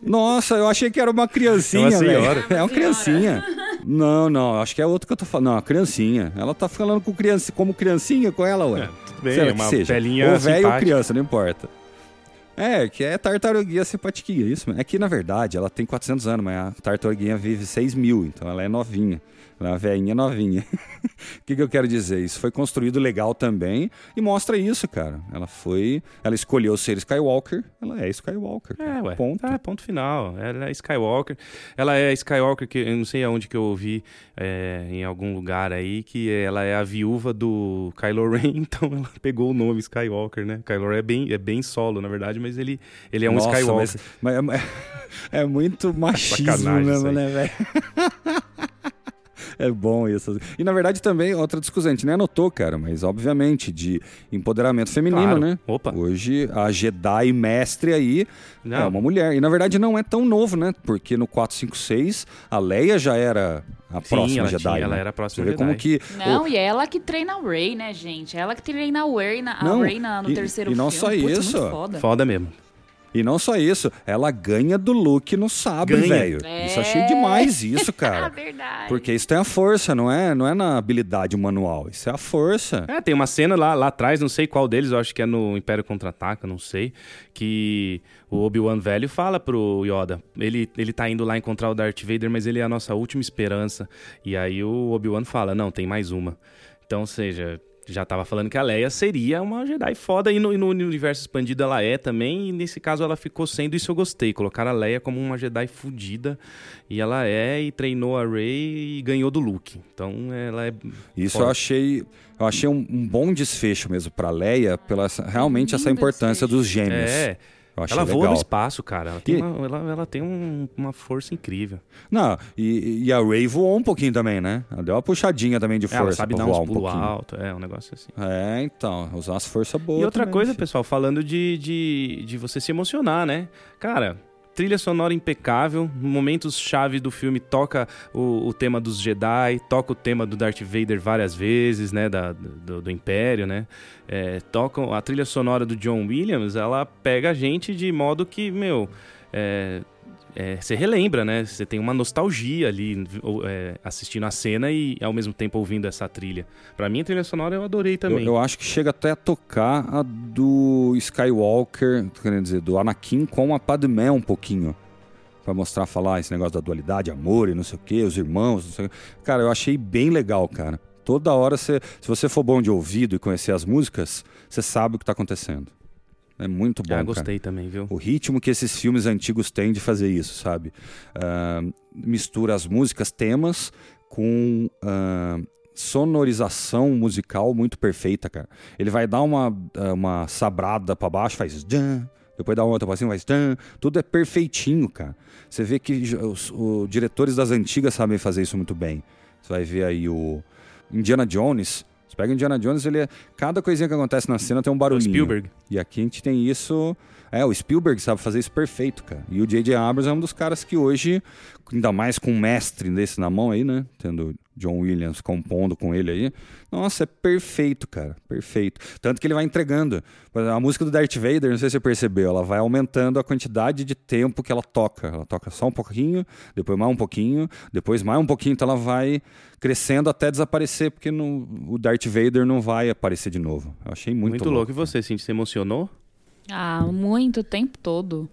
Nossa, eu achei que era uma criancinha, É uma velho. senhora. É uma criancinha. Não, não, acho que é outro que eu tô falando. Não, uma criancinha. Ela tá falando com criança, como criancinha com ela, ué. É, tudo bem, Será é uma seja? velhinha Ou velho ou criança, não importa. É, que é tartaruguinha simpatiquinha, isso mesmo. É que, na verdade, ela tem 400 anos, mas a tartaruguinha vive 6 mil, então ela é novinha. É uma velhinha novinha. O <laughs> que, que eu quero dizer? Isso foi construído legal também e mostra isso, cara. Ela foi... Ela escolheu ser Skywalker, ela é Skywalker. É, cara. ué. Ponto. Tá, ponto final. Ela é Skywalker. Ela é Skywalker, que eu não sei aonde que eu ouvi, é, em algum lugar aí, que ela é a viúva do Kylo Ren, <laughs> então ela pegou o nome Skywalker, né? Kylo Ren é bem, é bem solo, na verdade, mas ele, ele é um Nossa, Skywalker. Mas, mas é, <laughs> é muito machismo mesmo, né, velho? <laughs> É bom isso. E na verdade também, outra discussão, a gente nem anotou, cara, mas obviamente de empoderamento feminino, Claro. né? Opa. Hoje a Jedi mestre aí Não. é uma mulher. E na verdade não é tão novo, né? Porque no 456 a Leia já era a Sim, próxima ela Jedi. tinha- né? ela era a próxima Você Jedi. como que. Não, e é ela que treina a Rey, né, gente? É ela que treina a Rey na, a Não, Rey na- no e- terceiro e não filme. só Putz, isso. Foda. Foda mesmo. E não só isso, ela ganha do Luke no Ganha. velho. É. Isso achei demais <laughs> isso, cara. verdade. Porque isso tem a força, não é, não é na habilidade manual, isso é a força. É, tem uma cena lá, lá atrás, não sei qual deles, eu acho que é no Império Contra-Ataca, não sei, que o Obi-Wan velho fala pro Yoda, ele, ele tá indo lá encontrar o Darth Vader, mas ele é a nossa última esperança. E aí o Obi-Wan fala, não, tem mais uma. Então, ou seja, já tava falando que a Leia seria uma Jedi foda, e no, e no universo expandido ela é também, e nesse caso ela ficou sendo, isso eu gostei, colocar a Leia como uma Jedi fudida, e ela é, e treinou a Rey e ganhou do Luke. Então, ela é... Isso Foda. eu achei, eu achei um, um bom desfecho mesmo pra Leia, pela essa- realmente essa Lindo importância desfecho. dos gêmeos. É, Ela voa legal. no espaço, cara. Ela tem, E- uma, ela, ela tem um- uma força incrível. Não, e, e a Ray voou um pouquinho também, né? Ela deu uma puxadinha também de força ela sabe dar voar uns um pouquinho. alto, é um negócio assim. É, então, usar as forças boas. e outra também, coisa, filho. pessoal, falando de, de, de você se emocionar, né? Cara, trilha sonora impecável, momentos chave do filme toca o, o tema dos Jedi, toca o tema do Darth Vader várias vezes, né? Da, do, do Império, né? É, tocam a trilha sonora do John Williams, ela pega a gente de modo que, meu. É, é, você relembra, né? Você tem uma nostalgia ali é, assistindo a cena e ao mesmo tempo ouvindo essa trilha. Pra mim, a trilha sonora eu adorei Eu, também. eu acho que chega até a tocar a do Skywalker, tô querendo dizer, do Anakin com a Padmé um pouquinho. Pra mostrar, falar esse negócio da dualidade, amor e não sei o que, os irmãos, não sei o quê. Cara, eu achei bem legal, cara. Toda hora, você, se você for bom de ouvido e conhecer as músicas, você sabe o que tá acontecendo. É muito bom, ah, cara. gostei também, viu? O ritmo que esses filmes antigos têm de fazer isso, sabe? Ah, mistura as músicas, temas, com ah, sonorização musical muito perfeita, cara. Ele vai dar uma, ah, uma sabrada pra baixo, faz... Depois dá uma outra pra cima, faz... Tudo é perfeitinho, cara. Você vê que os, os diretores das antigas sabem fazer isso muito bem. Você vai ver aí o Indiana Jones... Pega o Indiana Jones, ele é... Cada coisinha que acontece na cena tem um O barulhinho. Spielberg. E aqui a gente tem isso. É, o Spielberg sabe fazer isso perfeito, cara. E o J.J. Abrams é um dos caras que hoje, ainda mais com um mestre desse na mão aí, né? Tendo John Williams compondo com ele aí. Nossa, é perfeito, cara. Perfeito. Tanto que ele vai entregando. A música do Darth Vader, não sei se você percebeu, ela vai aumentando a quantidade de tempo que ela toca. Ela toca só um pouquinho, depois mais um pouquinho, depois mais um pouquinho, então ela vai crescendo até desaparecer, porque no, o Darth Vader não vai aparecer de novo. Eu achei muito, Muito louco. louco. E você, Cintia, se emocionou? Ah, muito o tempo todo.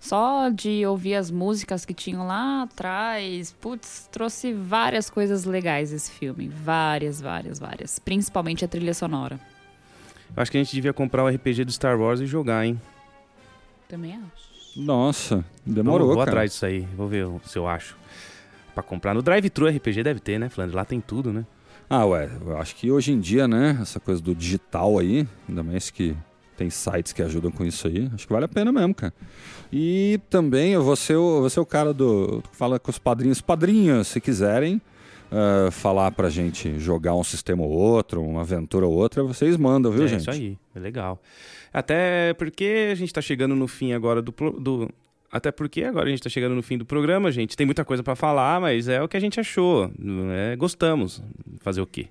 Só de ouvir as músicas que tinham lá atrás, putz, trouxe várias coisas legais esse filme. Várias, várias, várias. Principalmente a trilha sonora. Eu acho que a gente devia comprar o RPG do Star Wars e jogar, hein? Também acho. Nossa, Vou- demorou, vou cara. atrás disso aí. Vou ver se eu acho. Pra comprar. No Drive-Thru RPG deve ter, né, Flandre? Lá tem tudo, né? Ah, ué, eu acho que hoje em dia, né, essa coisa do digital aí, ainda mais que tem sites que ajudam com isso aí, acho que vale a pena mesmo, cara. E também eu vou ser o, vou ser o cara do. Fala com os padrinhos. Padrinhos, se quiserem ah, falar pra gente jogar um sistema ou outro, uma aventura ou outra, vocês mandam, viu, é gente? isso aí. É legal. Até porque a gente tá chegando no fim agora do. do... Até porque agora a gente tá chegando no fim do programa, gente. Tem muita coisa pra falar, mas é o que a gente achou. É, gostamos. Fazer o quê?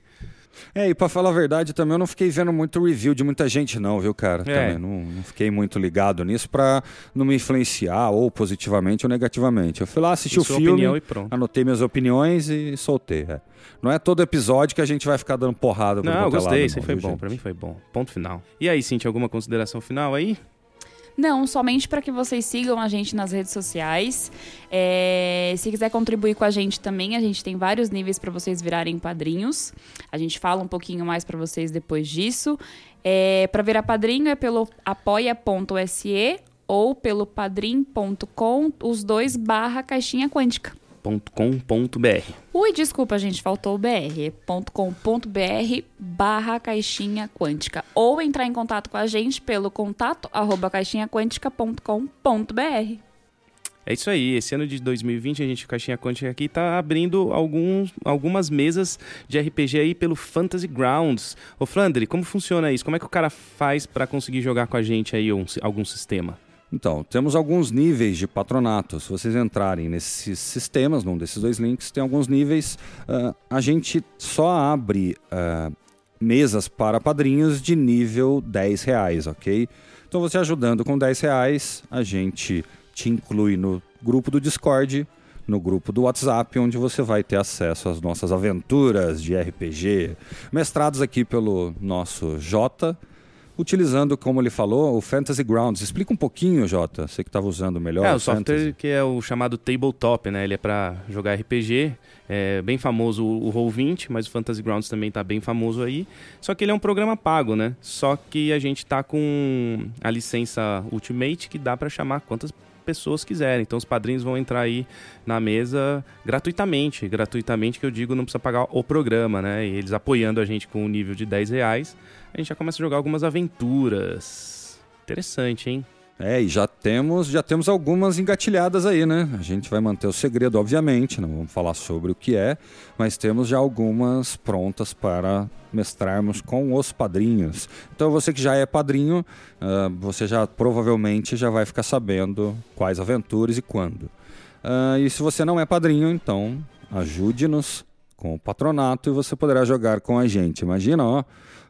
É, e pra falar a verdade, também eu não fiquei vendo muito review de muita gente, não, viu, cara? É. Também não, não fiquei muito ligado nisso pra não me influenciar ou positivamente ou negativamente. Eu fui lá assistir E o filme, anotei minhas opiniões e soltei. é. Não é todo episódio que a gente vai ficar dando porrada Não, eu gostei. Isso foi bom. gente? Pra mim foi bom. Ponto final. E aí, Cintia, alguma consideração final aí? Não, somente para que vocês sigam a gente nas redes sociais. É, se quiser contribuir com a gente também, a gente tem vários níveis para vocês virarem padrinhos. A gente fala um pouquinho mais para vocês depois disso. É, para virar padrinho é pelo apoia.se ou pelo padrim.com, os dois barra caixinha quântica. .com.br Ui, desculpa, gente, faltou o BR. É .com.br barra caixinha quântica. Ou entrar em contato com a gente pelo contato arroba caixinhaquântica.com.br. É isso aí. Esse ano de 2020, a gente, o Caixinha Quântica aqui, tá abrindo alguns, algumas mesas de RPG aí pelo Fantasy Grounds. Ô, Flandre, como funciona isso? Como é que o cara faz pra conseguir jogar com a gente aí um- algum sistema? Então, temos alguns níveis de patronato. Se vocês entrarem nesses sistemas, num desses dois links, tem alguns níveis. Ah, a gente só abre ah, mesas para padrinhos de nível 10 reais, ok? Então, você ajudando com 10 reais, a gente te inclui no grupo do Discord, no grupo do WhatsApp, onde você vai ter acesso às nossas aventuras de RPG, mestrados aqui pelo nosso Jota utilizando, como ele falou, o Fantasy Grounds. Explica um pouquinho, Jota, você que estava usando melhor. é, o Fantasy. software que é o chamado Tabletop, né? Ele é pra jogar RPG. É bem famoso o o Roll20, mas o Fantasy Grounds também tá bem famoso aí. Só que ele é um programa pago, né? Só que a gente tá com a licença Ultimate que dá pra chamar quantas pessoas quiserem. Então os padrinhos vão entrar aí na mesa gratuitamente. Gratuitamente que eu digo, não precisa pagar o programa, né? E eles apoiando a gente com o nível de 10 reais, a gente já começa a jogar algumas aventuras. Interessante, hein? É, e já temos, já temos algumas engatilhadas aí, né? A gente vai manter o segredo, obviamente, não vamos falar sobre o que é, mas temos já algumas prontas para mestrarmos com os padrinhos. Então você que já é padrinho, ah, você já provavelmente já vai ficar sabendo quais aventuras e quando. Ah, e se você não é padrinho, então ajude-nos com o patronato e você poderá jogar com a gente. Imagina, ó,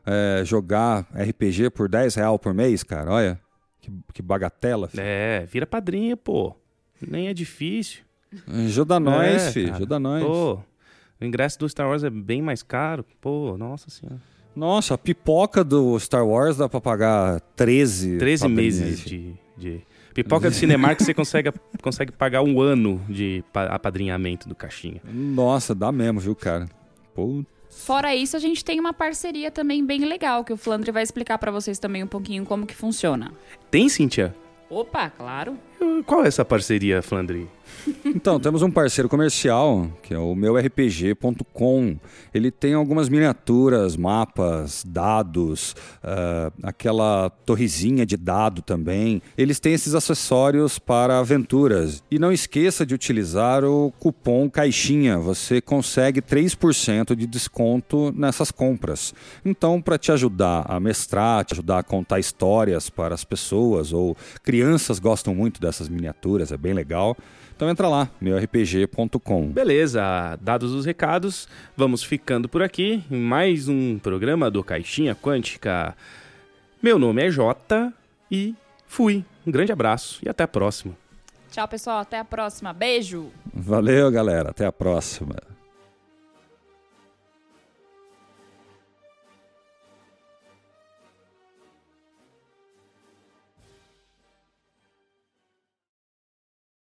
é, jogar RPG por 10 real por mês, cara, olha. Que, que bagatela, filho. É, vira padrinho, pô. Nem é difícil. Ajuda nós, É, filho. cara. Ajuda nós. Pô, o ingresso do Star Wars é bem mais caro. Pô, nossa senhora. Nossa, a pipoca do Star Wars dá pra pagar 13 13 padrinhos meses de, de... Pipoca do <laughs> Cinemark você consegue, consegue pagar um ano de pa- apadrinhamento do caixinha. Nossa, dá mesmo, viu, cara? Pô, Fora isso, a gente tem uma parceria também bem legal, que o Flandre vai explicar pra vocês também um pouquinho como que funciona. Tem, Cíntia? Opa, claro. Qual é essa parceria, Flandre? Então, temos um parceiro comercial, que é o meurpg.com. Ele tem algumas miniaturas, mapas, dados, ah, aquela torrezinha de dado também. Eles têm esses acessórios para aventuras. E não esqueça de utilizar o cupom CAIXINHA. Você consegue 3% de desconto nessas compras. Então, para te ajudar a mestrar, te ajudar a contar histórias para as pessoas, ou crianças gostam muito dessas miniaturas, é bem legal. Então entra lá, meurpg.com. Beleza, dados os recados, vamos ficando por aqui em mais um programa do Caixinha Quântica. Meu nome é Jota e fui. Um grande abraço e até a próxima. Tchau, pessoal. Até a próxima. Beijo. Valeu, galera. Até a próxima.